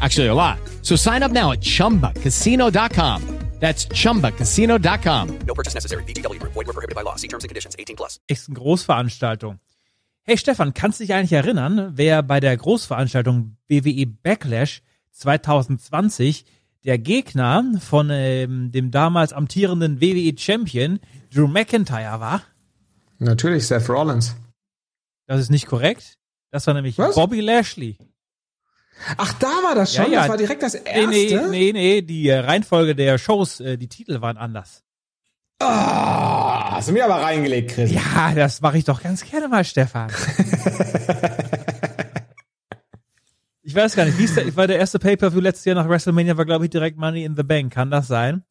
Actually, a lot. So sign up now at chumbacasino.com. That's chumbacasino.com.
No purchase necessary. BGW. Void were prohibited by law. See terms and conditions. 18 plus.
Nächsten Großveranstaltung. Hey Stefan, kannst du dich eigentlich erinnern, wer bei der Großveranstaltung WWE Backlash 2020 der Gegner von ähm, dem damals amtierenden WWE Champion Drew McIntyre war?
Natürlich, Seth Rollins.
Das ist nicht korrekt. Das war nämlich
Was?
Bobby Lashley.
Ach, da war das schon.
Ja, ja.
Das war direkt das erste.
Nee, nee, nee, nee, die äh, Reihenfolge der Shows, äh, die Titel waren anders.
Ah, hast du mir aber reingelegt, Chris.
Ja, das mache ich doch ganz gerne mal, Stefan. [LAUGHS] ich weiß gar nicht, wie ist der, war der erste Pay-Per-View letztes Jahr nach WrestleMania, war glaube ich direkt Money in the Bank, kann das sein?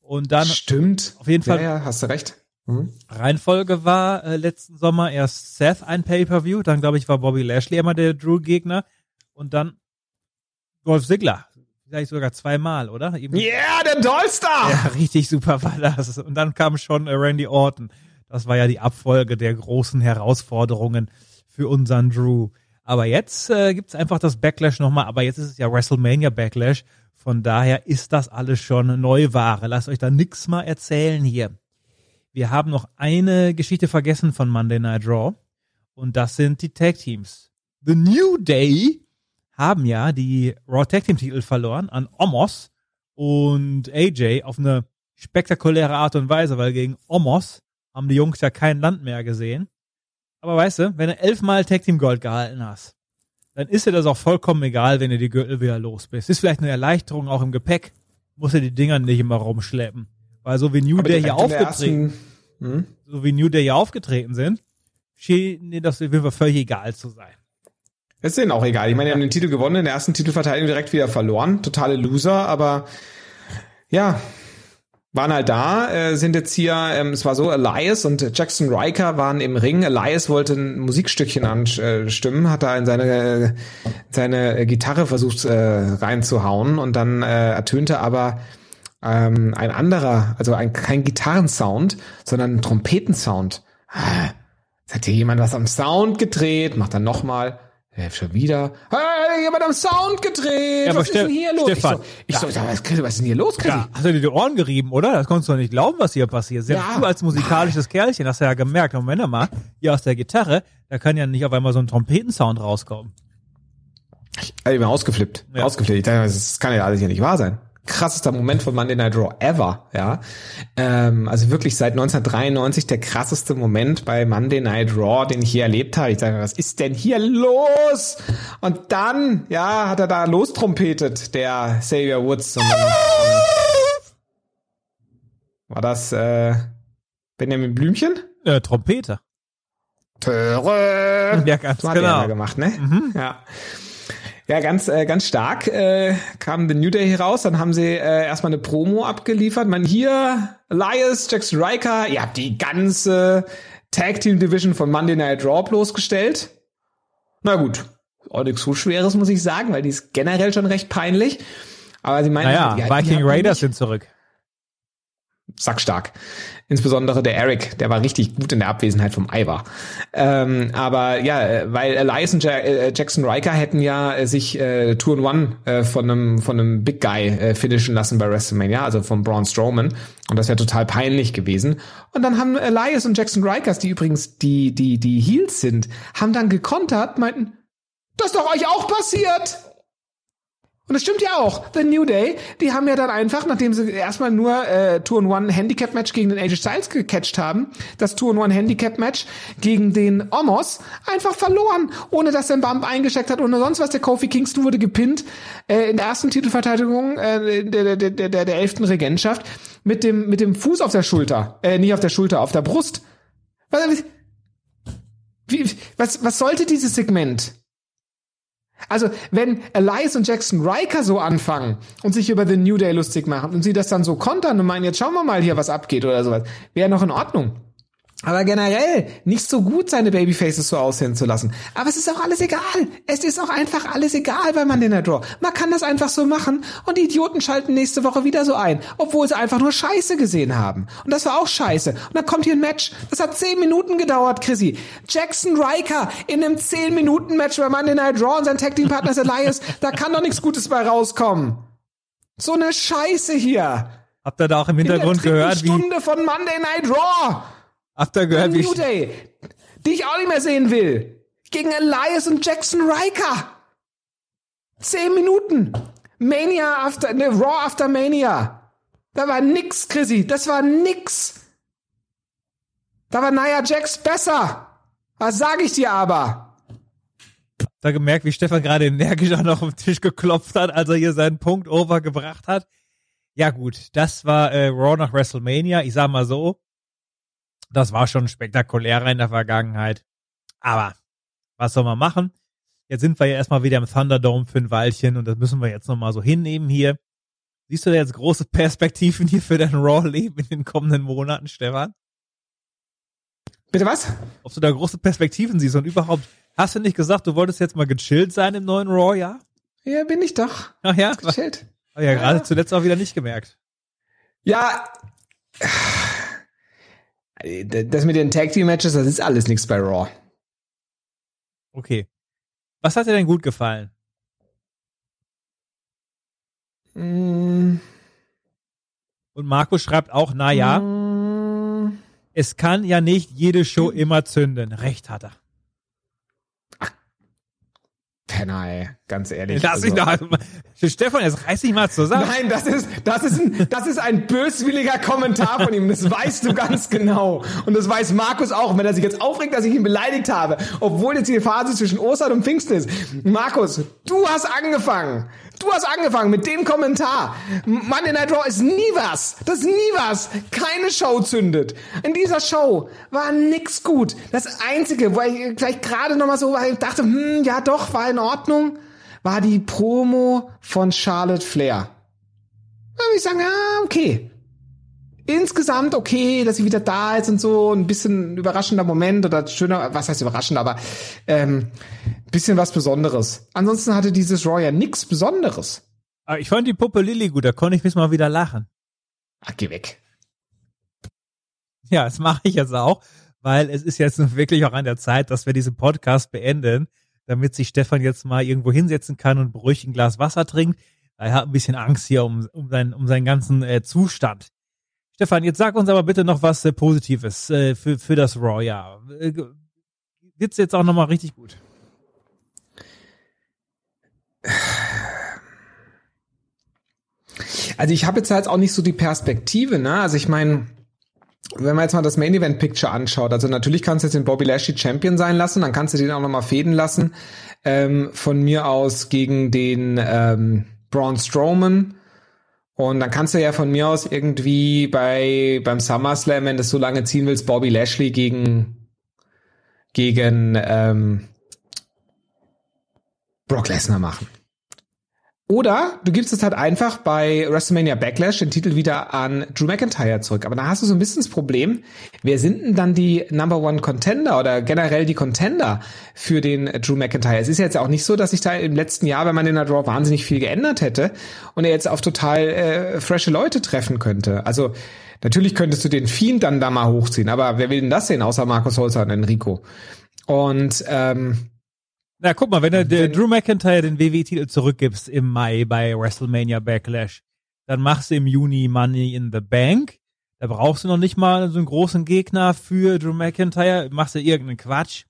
Und dann
Stimmt.
auf jeden Fall
Ja, ja, hast du recht. Mhm.
Reihenfolge war äh, letzten Sommer erst Seth ein Pay-Per-View, dann glaube ich war Bobby Lashley immer der Drew-Gegner und dann Dolph Ziggler. Vielleicht sogar zweimal, oder? Eben-
Yeah, der Dolstar!
Ja, richtig super war das. Und dann kam schon äh, Randy Orton. Das war ja die Abfolge der großen Herausforderungen für unseren Drew. Aber jetzt äh, gibt's einfach das Backlash nochmal, aber jetzt ist es ja WrestleMania Backlash. Von daher ist das alles schon Neuware. Lasst euch da nix mal erzählen hier. Wir haben noch eine Geschichte vergessen von Monday Night Raw. Und das sind die Tag Teams. The New Day haben ja die Raw Tag Team Titel verloren an Omos und AJ auf eine spektakuläre Art und Weise, weil gegen Omos haben die Jungs ja kein Land mehr gesehen. Aber weißt du, wenn du elfmal Tag Team Gold gehalten hast, dann ist dir das auch vollkommen egal, wenn du die Gürtel wieder los bist. Ist vielleicht eine Erleichterung auch im Gepäck. Muss du die Dinger nicht immer rumschleppen. Weil so wie New
Aber
Day hier aufgetreten,
ersten- Hm?
so wie New Day hier aufgetreten sind, schien dir das auf jeden Fall völlig egal zu sein.
Ist denen auch egal. Ich meine, die haben den Titel gewonnen, in der ersten Titelverteidigung direkt wieder verloren. Totale Loser, aber ja, waren halt da, äh, sind jetzt hier, ähm, es war so, Elias und Jackson Riker waren im Ring. Elias wollte ein Musikstückchen anstimmen, hat da in seine, äh, seine Gitarre versucht äh, reinzuhauen und dann äh, ertönte aber ähm, ein anderer, also ein, kein Gitarrensound, sondern ein Trompetensound. Ah, Jetzt hat hier jemand was am Sound gedreht, macht dann nochmal. Ja, schon wieder. Hey, jemand am Sound gedreht.
Ja,
was ist denn hier los?
Stefan,
ich so, ich so, was, was ist denn hier los, Chrissy?
Ja, hast du dir die Ohren gerieben, oder? Das konntest du doch nicht glauben, was hier passiert. Selbst
Ja.
du als musikalisches Kerlchen hast ja gemerkt, Moment mal, hier aus der Gitarre, da kann ja nicht auf einmal so ein Trompetensound rauskommen.
Also ich bin ausgeflippt.
Ja.
Ausgeflippt. Ich dachte, das kann ja alles hier nicht wahr sein. Krassester Moment von Monday Night Raw ever, ja. Ähm, also wirklich seit 1993 der krasseste Moment bei Monday Night Raw, den ich je erlebt habe. Ich dachte, was ist denn hier los? Und dann, ja, hat er da lostrompetet, der Xavier Woods. Und dann, war das äh, Benjamin Blümchen?
Äh, Trompete.
Töre.
Ja, ganz
So hat er
genau.
immer gemacht, ne? Ja. Ja, ganz, äh, ganz stark äh, kam The New Day hier raus. Dann haben sie äh, erstmal eine Promo abgeliefert. Man hier, Elias, Jackson Riker, ihr habt die ganze Tag Team Division von Monday Night Raw bloßgestellt. Na gut, auch nichts so Schweres, muss ich sagen, weil die ist generell schon recht peinlich. Aber sie meinen,
Naja,
die- die
Viking Raiders sind zurück.
Sackstark. Insbesondere der Eric, der war richtig gut in der Abwesenheit vom Ivar. Ähm, aber ja, weil Elias und ja äh, Jackson Riker hätten ja äh, sich äh, Two and One äh, von einem von einem Big Guy äh, finishen lassen bei WrestleMania, also von Braun Strowman. Und das wäre total peinlich gewesen. Und dann haben Elias und Jackson Rikers, die übrigens die die die Heels sind, haben dann gekontert, meinten, das ist doch euch auch passiert. Und das stimmt ja auch. The New Day, die haben ja dann einfach, nachdem sie erstmal nur äh, Two-in-One-Handicap-Match gegen den AJ Styles gecatcht haben, das Two-in-One-Handicap-Match gegen den Omos einfach verloren, ohne dass der Bump eingesteckt hat oder sonst was. Der Kofi Kingston wurde gepinnt äh, in der ersten Titelverteidigung äh, der, der, der, der, der elften Regentschaft mit dem, mit dem Fuß auf der Schulter. Äh, nicht auf der Schulter, auf der Brust. Was, wie, was, was sollte dieses Segment? Also, wenn Elias und Jackson Riker so anfangen und sich über The New Day lustig machen und sie das dann so kontern und meinen, jetzt schauen wir mal hier, was abgeht oder sowas, wäre noch in Ordnung. Aber generell nicht so gut, seine Babyfaces so aussehen zu lassen. Aber es ist auch alles egal. Es ist auch einfach alles egal bei Monday Night Raw. Man kann das einfach so machen und die Idioten schalten nächste Woche wieder so ein, obwohl sie einfach nur Scheiße gesehen haben. Und das war auch Scheiße. Und dann kommt hier ein Match. Das hat zehn Minuten gedauert, Chrissy. Jackson Riker in einem zehn Minuten Match bei Monday Night Raw und sein Tag Team Partner ist Elias. [LAUGHS] Da kann doch nichts Gutes bei rauskommen. So eine Scheiße hier.
Habt ihr da auch im
In
Hintergrund gehört, wie,
Stunde von Monday Night Raw.
Habt ihr gehört, wie,
New Day, die ich auch nicht mehr sehen will. Gegen Elias und Jackson Riker. Zehn Minuten. Mania after, ne, Raw after Mania. Da war nix, Chrissy. Das war nix. Da war Nia Jax besser. Was sag ich dir aber?
habt ihr gemerkt, wie Stefan gerade energisch auch noch auf den Tisch geklopft hat, als er hier seinen Punkt overgebracht hat? Ja gut, das war äh, Raw nach WrestleMania. Ich sag mal so, das war schon spektakulärer in der Vergangenheit. Aber was soll man machen? Jetzt sind wir ja erstmal wieder im Thunderdome für ein Weilchen und das müssen wir jetzt nochmal so hinnehmen hier. Siehst du da jetzt große Perspektiven hier für dein Raw-Leben in den kommenden Monaten, Stefan?
Bitte was?
Ob du da große Perspektiven siehst und überhaupt, hast du nicht gesagt, du wolltest jetzt mal gechillt sein im neuen Raw, ja?
Ja, bin ich doch.
Ach ja?
Gechillt.
Hab ja gerade zuletzt auch wieder nicht gemerkt.
Ja. Das mit den Tag Team Matches, das ist alles nichts bei Raw.
Okay. Was hat dir denn gut gefallen?
Mm.
Und Markus schreibt auch, na ja,
Mm.
es kann ja nicht jede Show immer zünden. Recht hat er.
Penner, ey. Ganz ehrlich.
Lass mich
Also-
doch. Stefan, jetzt reiß dich mal zusammen.
Nein, das ist, das ist ein, das ist ein böswilliger Kommentar von ihm. Das weißt du ganz genau. Und das weiß Markus auch, wenn er sich jetzt aufregt, dass ich ihn beleidigt habe. Obwohl jetzt die Phase zwischen Ostern und Pfingsten ist. Markus, du hast angefangen. Du hast angefangen mit dem Kommentar. Monday Night Raw ist nie was. Das ist nie was. Keine Show zündet. In dieser Show war nix gut. Das Einzige, wo ich vielleicht gerade noch mal so dachte, hm, ja doch, war in Ordnung, war die Promo von Charlotte Flair. Da würde ich sagen, ja, okay. Insgesamt okay, dass sie wieder da ist und so, ein bisschen überraschender Moment oder schöner, was heißt überraschend, aber ähm, bisschen was Besonderes. Ansonsten hatte dieses Raw ja nix Besonderes.
Aber ich fand die Puppe Lilly gut, da konnte ich mich mal wieder lachen.
Ach, geh weg.
Ja, das mache ich jetzt auch, weil es ist jetzt [LAUGHS] wirklich auch an der Zeit, dass wir diesen Podcast beenden, damit sich Stefan jetzt mal irgendwo hinsetzen kann und beruhigt ein Glas Wasser trinkt. Er hat ein bisschen Angst hier um, um, seinen, um seinen ganzen äh, Zustand. Stefan, jetzt sag uns aber bitte noch was äh, Positives äh, für, für das Raw, ja. Äh, Geht's jetzt auch nochmal richtig gut?
Also ich habe jetzt halt auch nicht so die Perspektive, ne? Also ich meine, wenn man jetzt mal das Main Event Picture anschaut, also natürlich kannst du jetzt den Bobby Lashley Champion sein lassen, dann kannst du den auch nochmal fäden lassen, ähm, von mir aus gegen den ähm, Braun Strowman. Und dann kannst du ja von mir aus irgendwie bei beim SummerSlam, wenn du so lange ziehen willst, Bobby Lashley gegen gegen ähm, Brock Lesnar machen. Oder du gibst es halt einfach bei WrestleMania Backlash den Titel wieder an Drew McIntyre zurück. Aber da hast du so ein bisschen das Problem, wer sind denn dann die Number One Contender oder generell die Contender für den Drew McIntyre? Es ist jetzt auch nicht so, dass sich da im letzten Jahr, wenn man in der Draw wahnsinnig viel geändert hätte und er jetzt auf total äh, frische Leute treffen könnte. Also natürlich könntest du den Fiend dann da mal hochziehen, aber wer will denn das sehen, außer Markus Holzer und Enrico? Und ähm,
Na, guck mal, wenn du der Drew McIntyre den WWE-Titel zurückgibst im Mai bei WrestleMania Backlash, dann machst du im Juni Money in the Bank. Da brauchst du noch nicht mal so einen großen Gegner für Drew McIntyre. Machst du irgendeinen Quatsch.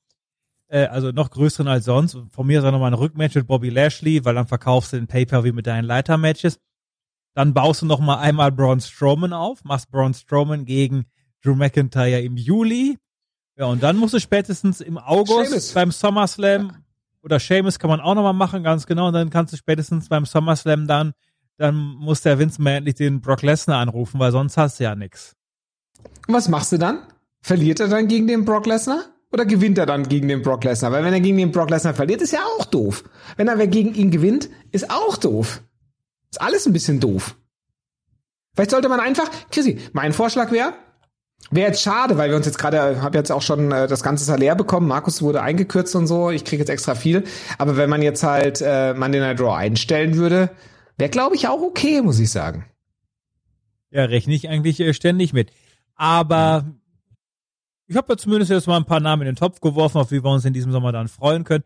Äh, also noch größeren als sonst. Von mir ist auch nochmal ein Rückmatch mit Bobby Lashley, weil dann verkaufst du den Pay-Per-View mit deinen Leiter-Matches. Dann baust du noch mal einmal Braun Strowman auf, machst Braun Strowman gegen Drew McIntyre im Juli. Ja, und dann musst du spätestens im August
Sheamus.
beim SummerSlam oder Seamus kann man auch noch mal machen, ganz genau. Und dann kannst du spätestens beim SummerSlam dann, dann muss der Vince endlich den Brock Lesnar anrufen, weil sonst hast du ja nix.
Und was machst du dann? Verliert er dann gegen den Brock Lesnar? Oder gewinnt er dann gegen den Brock Lesnar? Weil wenn er gegen den Brock Lesnar verliert, ist ja auch doof. Wenn er gegen ihn gewinnt, ist auch doof. Ist alles ein bisschen doof. Vielleicht sollte man einfach, Chrissy, mein Vorschlag wäre, wäre jetzt schade, weil wir uns jetzt gerade, habe jetzt auch schon äh, das ganze Salär bekommen, Markus wurde eingekürzt und so, ich kriege jetzt extra viel, aber wenn man jetzt halt äh, Monday Night Draw einstellen würde, wäre glaube ich auch okay, muss ich sagen.
Ja, rechne ich eigentlich äh, ständig mit. Aber ich habe ja zumindest jetzt mal ein paar Namen in den Topf geworfen, auf die wir uns in diesem Sommer dann freuen können.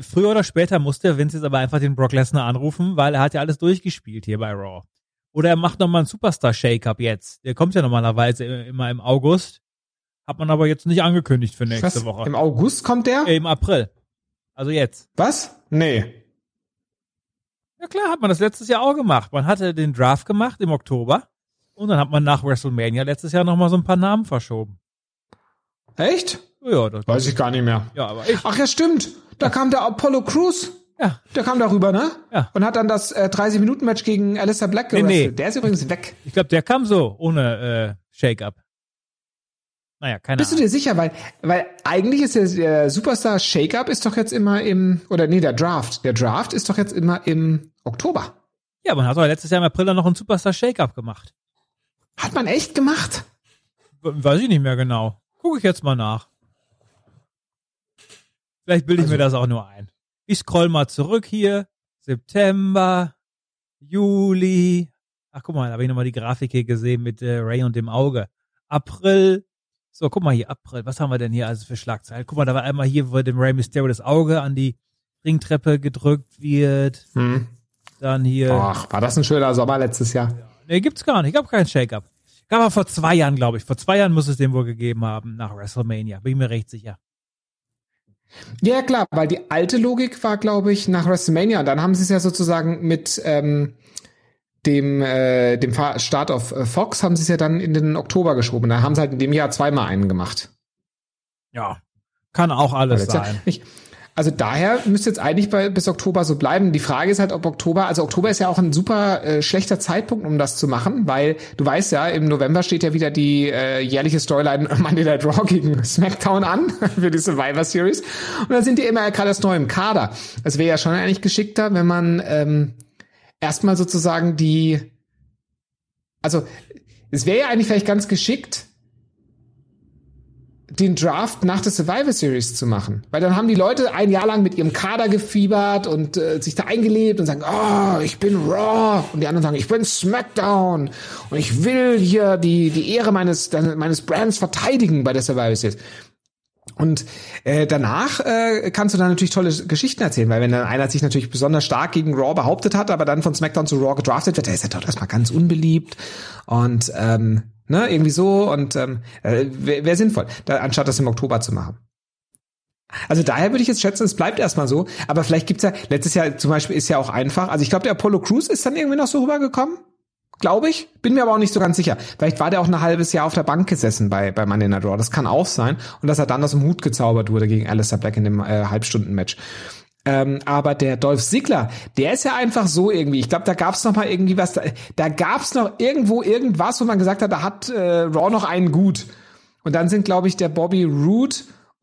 Früher oder später muss der Vince jetzt aber einfach den Brock Lesnar anrufen, weil er hat ja alles durchgespielt hier bei Raw. Oder er macht nochmal einen Superstar-Shake-Up jetzt. Der kommt ja normalerweise immer im August. Hat man aber jetzt nicht angekündigt für nächste
Was?
Woche.
Im August kommt der?
Äh, Im April. Also jetzt.
Was? Nee.
Ja klar, hat man das letztes Jahr auch gemacht. Man hatte den Draft gemacht im Oktober und dann hat man nach WrestleMania letztes Jahr nochmal so ein paar Namen verschoben.
Echt?
Ja, das
Weiß ich gar nicht mehr.
Ja, aber ich.
Ach ja, stimmt. Da kam der Apollo Crews.
Ja.
Der kam darüber, ne?
Ja.
Und hat dann das äh, 30-Minuten-Match gegen Alistair Black
Nee,
gewrestelt.
nee.
Der ist übrigens weg.
Ich glaube, der kam so, ohne äh, Shake-Up. Naja, keine
Bist du
Ahnung.
dir sicher? Weil, weil eigentlich ist der, der Superstar Shake-Up ist doch jetzt immer im, oder nee, der Draft. Der Draft ist doch jetzt immer im Oktober.
Ja, man hat doch letztes Jahr im April dann noch einen Superstar Shake-Up gemacht.
Hat man echt gemacht?
Weiß ich nicht mehr genau. Gucke ich jetzt mal nach. Vielleicht bilde ich mir das auch nur ein. Ich scroll mal zurück hier. September, Juli. Ach, guck mal, da habe ich nochmal die Grafik hier gesehen mit äh, Ray und dem Auge. April. So, guck mal hier, April. Was haben wir denn hier also für Schlagzeilen? Guck mal, da war einmal hier, wo dem Ray Mysterio das Auge an die Ringtreppe gedrückt wird.
Hm.
Dann hier.
Ach, war das ein schöner Sommer letztes Jahr?
Nee, gibt's gar nicht. Gab keinen Shake-Up. Gab aber vor zwei Jahren, glaube ich. Vor zwei Jahren muss es den wohl gegeben haben nach WrestleMania. Bin ich mir recht sicher.
Ja, klar, weil die alte Logik war, glaube ich, nach WrestleMania. Und dann haben sie es ja sozusagen mit ähm, dem, äh, dem Start auf äh, Fox haben sie es ja dann in den Oktober geschoben. Da haben sie halt in dem Jahr zweimal einen gemacht.
Ja, kann auch alles sein.
Ja nicht, also daher müsste jetzt eigentlich bei, bis Oktober so bleiben. Die Frage ist halt, ob Oktober, also Oktober ist ja auch ein super äh, schlechter Zeitpunkt, um das zu machen, weil du weißt ja, im November steht ja wieder die äh, jährliche Storyline [LAUGHS] Monday Night Raw gegen SmackDown an [LAUGHS] für die Survivor Series. Und dann sind die immer gerade erst neu im Kader. Es wäre ja schon eigentlich geschickter, wenn man ähm, erstmal sozusagen die, also es wäre ja eigentlich vielleicht ganz geschickt, den Draft nach der Survivor Series zu machen. Weil dann haben die Leute ein Jahr lang mit ihrem Kader gefiebert und äh, sich da eingelebt und sagen, oh, ich bin Raw. Und die anderen sagen, ich bin SmackDown. Und ich will hier die, die Ehre meines, meines Brands verteidigen bei der Survivor Series. Und äh, danach äh, kannst du dann natürlich tolle Geschichten erzählen, weil wenn dann einer sich natürlich besonders stark gegen Raw behauptet hat, aber dann von SmackDown zu Raw gedraftet wird, der ist ja doch erstmal ganz unbeliebt und ähm, ne, irgendwie so und ähm, äh, wäre wär sinnvoll, da, anstatt das im Oktober zu machen. Also daher würde ich jetzt schätzen, es bleibt erstmal so, aber vielleicht gibt's ja, letztes Jahr zum Beispiel ist ja auch einfach, also ich glaube, der Apollo Crews ist dann irgendwie noch so rübergekommen, Glaube ich. Bin mir aber auch nicht so ganz sicher. Vielleicht war der auch ein halbes Jahr auf der Bank gesessen bei, bei Monday Night Raw. Das kann auch sein. Und dass er dann aus dem Hut gezaubert wurde gegen Alistair Black in dem äh, Halbstunden-Match. Ähm, aber der Dolph Ziggler, der ist ja einfach so irgendwie. Ich glaube, da gab's noch mal irgendwie was. Da, da gab's noch irgendwo irgendwas, wo man gesagt hat, da hat äh, Raw noch einen gut. Und dann sind, glaube ich, der Bobby Roode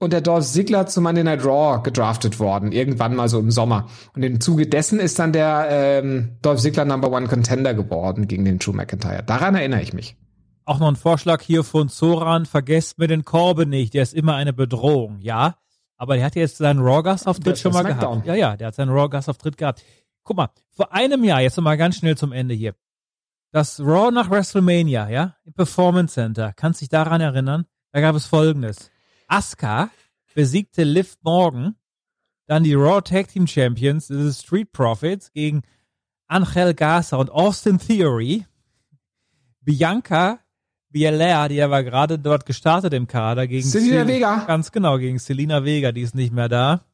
und der Dolph Ziggler zu Monday Night Raw gedraftet worden, irgendwann mal so im Sommer. Und im Zuge dessen ist dann der ähm, Dolph Ziggler Number One Contender geworden gegen den Drew McIntyre. Daran erinnere ich mich.
Auch noch ein Vorschlag hier von Zoran, vergesst mir den Korbe nicht, der ist immer eine Bedrohung, ja. Aber der hat jetzt seinen Raw-Gastauftritt schon mal Smackdown. gehabt. Ja, ja, der hat seinen Raw-Gastauftritt gehabt. Guck mal, vor einem Jahr, jetzt noch mal ganz schnell zum Ende hier. Das Raw nach WrestleMania, ja, im Performance Center, kannst dich daran erinnern? Da gab es folgendes. Asuka besiegte Liv Morgan, dann die Raw Tag Team Champions, das ist Street Profits gegen Angel Garza und Austin Theory. Bianca Bielea, die war gerade dort gestartet im Kader gegen
Selina Cel Vega.
Ganz genau, gegen Selina Vega, die ist nicht mehr da.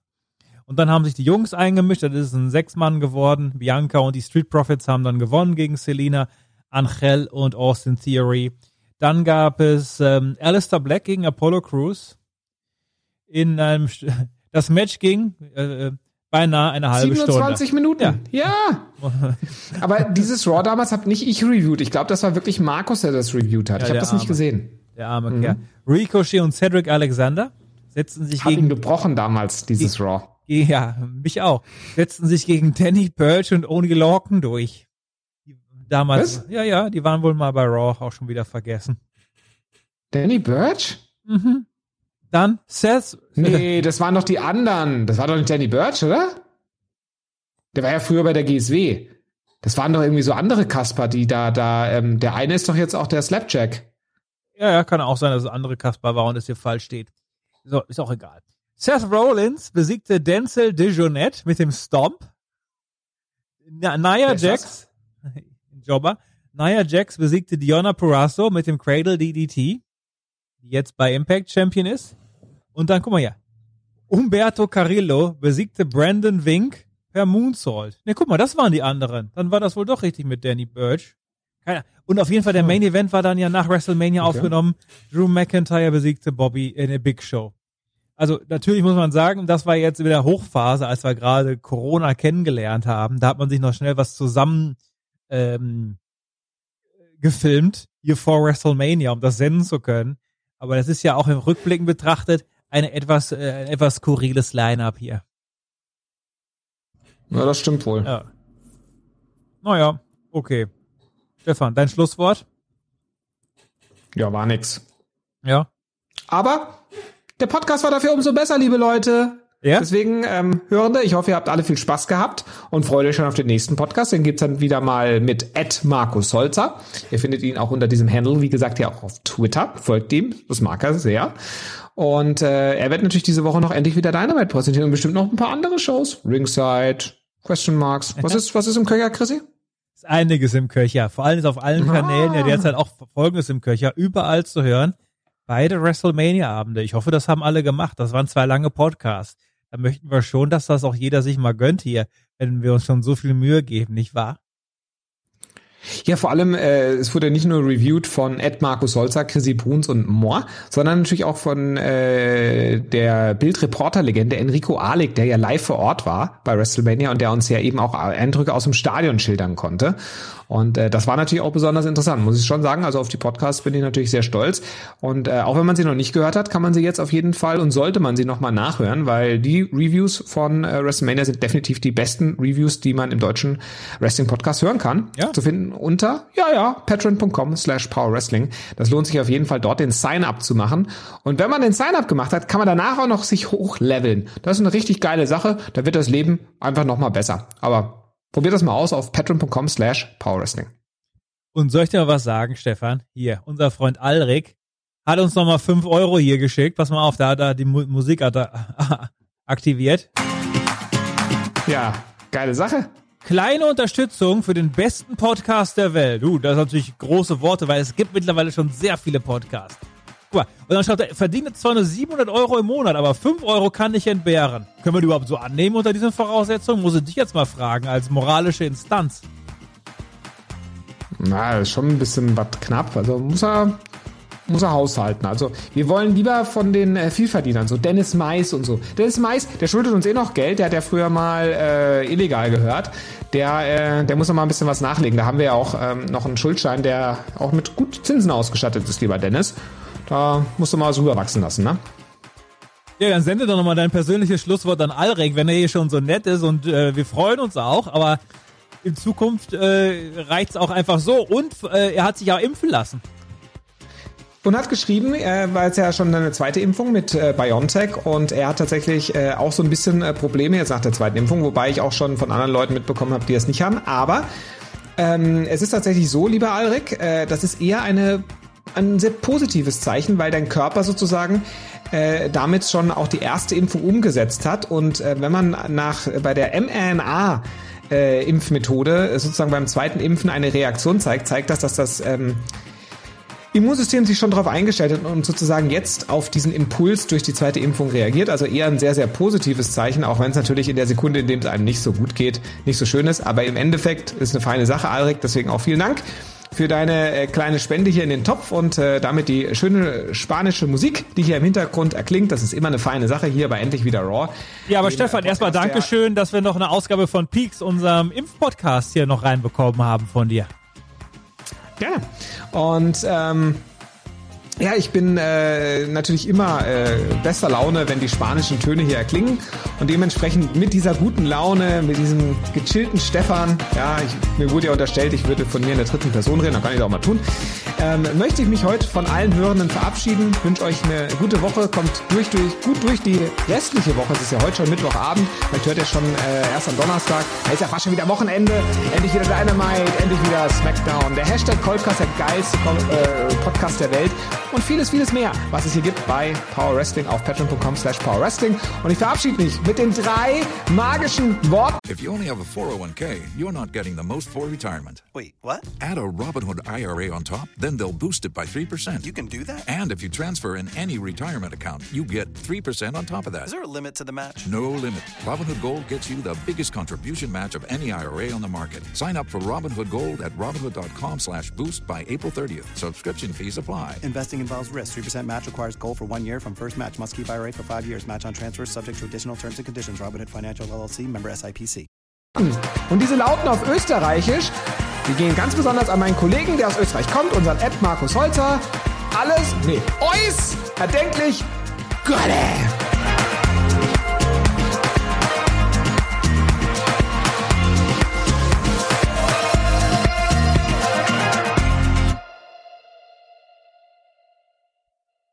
Und dann haben sich die Jungs eingemischt, das ist ein Sechsmann geworden. Bianca und die Street Profits haben dann gewonnen gegen Selina, Angel und Austin Theory. Dann gab es ähm, Alistair Black gegen Apollo Crews in einem, [LAUGHS] das Match ging äh, beinahe eine halbe 27
Stunde. Minuten. Ja. ja. [LAUGHS] Aber dieses Raw damals habe nicht ich reviewed. Ich glaube, das war wirklich Markus, der das reviewed hat. Ja, ich habe das
Arme.
nicht gesehen.
Der arme mhm. Kerl. Ricochet und Cedric Alexander setzten sich
Hab
gegen.
ihn gebrochen damals, dieses Raw.
Ja, mich auch. Setzten sich gegen Danny Birch und Oni Lorcan durch. Damals. Was? Ja, ja, die waren wohl mal bei Raw auch schon wieder vergessen.
Danny Birch?
Mhm. Dann Seth.
Nee, das waren doch die anderen. Das war doch nicht Danny Birch, oder? Der war ja früher bei der GSW. Das waren doch irgendwie so andere Kasper, die da, da, ähm, der eine ist doch jetzt auch der Slapjack.
Ja, ja, kann auch sein, dass es andere Kasper war und es hier falsch steht. So, ist auch egal. Seth Rollins besiegte Denzel DeJohnette mit dem Stomp. Na, Nia Jax, [LAUGHS] Jobber. Nia Jax besiegte Diona Purasso mit dem Cradle DDT, die jetzt bei Impact Champion ist. Und dann, guck mal hier. Umberto Carrillo besiegte Brandon Wink per Moonsault. Ne, guck mal, das waren die anderen. Dann war das wohl doch richtig mit Danny Birch. Keine, und auf jeden Fall, der Main Event war dann ja nach WrestleMania okay. aufgenommen. Drew McIntyre besiegte Bobby in der Big Show. Also natürlich muss man sagen, das war jetzt wieder Hochphase, als wir gerade Corona kennengelernt haben. Da hat man sich noch schnell was zusammen ähm, gefilmt, hier vor WrestleMania, um das senden zu können. Aber das ist ja auch im Rückblick betrachtet eine etwas, äh, etwas skurriles Line-Up hier.
Ja, das stimmt wohl.
Ja. Naja, okay. Stefan, dein Schlusswort?
Ja, war nix.
Ja.
Aber der Podcast war dafür umso besser, liebe Leute.
Ja?
Deswegen, ähm, Hörende, ich hoffe, ihr habt alle viel Spaß gehabt und freut euch schon auf den nächsten Podcast. Den gibt's dann wieder mal mit Ed Markus Holzer. Ihr findet ihn auch unter diesem Handle, wie gesagt, ja auch auf Twitter. Folgt ihm, das mag er sehr. Und äh, er wird natürlich diese Woche noch endlich wieder Dynamite präsentieren und bestimmt noch ein paar andere Shows. Ringside, Question Marks. Was ist, was ist im Köcher, Chrissy?
Ist einiges im Köcher. Vor allem ist auf allen
Ah.
Kanälen ja derzeit auch Folgendes im Köcher. Überall zu hören. Beide WrestleMania-Abende. Ich hoffe, das haben alle gemacht. Das waren zwei lange Podcasts. Da möchten wir schon, dass das auch jeder sich mal gönnt hier, wenn wir uns schon so viel Mühe geben, nicht wahr?
Ja, vor allem, äh, es wurde nicht nur reviewed von Ed Markus Holzer, Chrissy Bruns und Moore, sondern natürlich auch von äh, der Bildreporter-Legende Enrico Ahlig, der ja live vor Ort war bei WrestleMania und der uns ja eben auch Eindrücke aus dem Stadion schildern konnte. Und äh, das war natürlich auch besonders interessant, muss ich schon sagen. Also auf die Podcasts bin ich natürlich sehr stolz. Und äh, auch wenn man sie noch nicht gehört hat, kann man sie jetzt auf jeden Fall und sollte man sie nochmal nachhören, weil die Reviews von äh, WrestleMania sind definitiv die besten Reviews, die man im deutschen Wrestling-Podcast hören kann.
Ja.
Zu finden unter, ja, ja, patreon.com slash powerwrestling. Das lohnt sich auf jeden Fall, dort den Sign-up zu machen. Und wenn man den Sign-up gemacht hat, kann man danach auch noch sich hochleveln. Das ist eine richtig geile Sache. Da wird das Leben einfach nochmal besser. Aber Probiert das mal aus auf patreon.com slash powerwrestling.
Und soll ich dir mal was sagen, Stefan? Hier, unser Freund Alrik hat uns nochmal fünf Euro hier geschickt. Pass mal auf, da hat er die Mu Musik hat er [LAUGHS] aktiviert.
Ja, geile Sache.
Kleine Unterstützung für den besten Podcast der Welt. Du, das sind natürlich große Worte, weil es gibt mittlerweile schon sehr viele Podcasts. Guck mal, und dann schreibt er, verdiene zwar nur 700 Euro im Monat, aber 5 Euro kann ich entbehren. Können wir die überhaupt so annehmen unter diesen Voraussetzungen? Muss ich dich jetzt mal fragen, als moralische Instanz.
Na, ist schon ein bisschen was knapp. Also muss er, muss er haushalten. Also wir wollen lieber von den äh, Vielverdienern, so Dennis Mais und so. Dennis Mais, der schuldet uns eh noch Geld, der hat ja früher mal äh, illegal gehört. Der, äh, der muss noch mal ein bisschen was nachlegen. Da haben wir ja auch ähm, noch einen Schuldschein, der auch mit gut Zinsen ausgestattet ist, lieber Dennis. Da musst du mal was rüberwachsen lassen, ne?
Ja, dann sende doch nochmal dein persönliches Schlusswort an Alrek, wenn er hier schon so nett ist und äh, wir freuen uns auch, aber in Zukunft äh, reicht's auch einfach so und äh, er hat sich auch impfen lassen.
Und hat geschrieben, äh, weil es ja schon eine zweite Impfung mit äh, BioNTech und er hat tatsächlich äh, auch so ein bisschen äh, Probleme jetzt nach der zweiten Impfung, wobei ich auch schon von anderen Leuten mitbekommen habe, die es nicht haben. Aber ähm, es ist tatsächlich so, lieber Alrik, äh, das ist eher eine ein sehr positives Zeichen, weil dein Körper sozusagen äh, damit schon auch die erste Impfung umgesetzt hat. Und äh, wenn man nach bei der mRNA äh, Impfmethode sozusagen beim zweiten Impfen eine Reaktion zeigt, zeigt das, dass das ähm, Immunsystem sich schon darauf eingestellt hat und sozusagen jetzt auf diesen Impuls durch die zweite Impfung reagiert. Also eher ein sehr, sehr positives Zeichen, auch wenn es natürlich in der Sekunde, in dem es einem nicht so gut geht, nicht so schön ist. Aber im Endeffekt ist eine feine Sache, Alrik. Deswegen auch vielen Dank für deine äh, kleine Spende hier in den Topf und äh, damit die schöne spanische Musik, die hier im Hintergrund erklingt. Das ist immer eine feine Sache hier bei Endlich wieder Raw.
Ja, aber
Den,
Stefan, erstmal Dankeschön, dass wir noch eine Ausgabe von Peaks, unserem Impfpodcast, hier noch reinbekommen haben von dir.
Gerne. Und ähm, ja, ich bin äh, natürlich immer äh, bester Laune, wenn die spanischen Töne hier erklingen. Und dementsprechend mit dieser guten Laune, mit diesem gechillten Stefan, ja, ich, mir wurde ja unterstellt, ich würde von mir in der dritten Person reden, dann kann ich das auch mal tun, ähm, möchte ich mich heute von allen Hörenden verabschieden. Wünsche euch eine gute Woche, kommt durch, durch, gut durch die restliche Woche. Es ist ja heute schon Mittwochabend, vielleicht hört ihr schon äh, erst am Donnerstag. Da ist ja fast schon wieder Wochenende, endlich wieder Dynamite, endlich wieder Smackdown. Der Hashtag Coldcast, der geilste äh, Podcast der Welt und vieles, vieles mehr, was es hier gibt bei Power Wrestling auf patreon.com slash Power Wrestling. Und ich verabschiede mich mit den drei magischen Worten.
If you only have a 401k, you're not getting the most for retirement.
Wait, what?
Add a Robinhood IRA on top, then they'll boost it by 3%.
You can do that?
And if you transfer in any retirement account, you get 3% on top of that.
Is there a limit to the match?
No limit. Robinhood Gold gets you the biggest contribution match of any IRA on the market. Sign up for Robinhood Gold at Robinhood.com slash boost by April 30th. Subscription fees apply.
Investing involves risk. 3% match requires gold for one year from first match. Must keep IRA for five years. Match on transfers subject to additional terms and conditions. Robinhood Financial LLC. Member SIPC.
Und diese lauten auf Österreichisch, die gehen ganz besonders an meinen Kollegen, der aus Österreich kommt, unseren Ed Markus Holzer. Alles, nee, Eus, erdenklich, Gölle.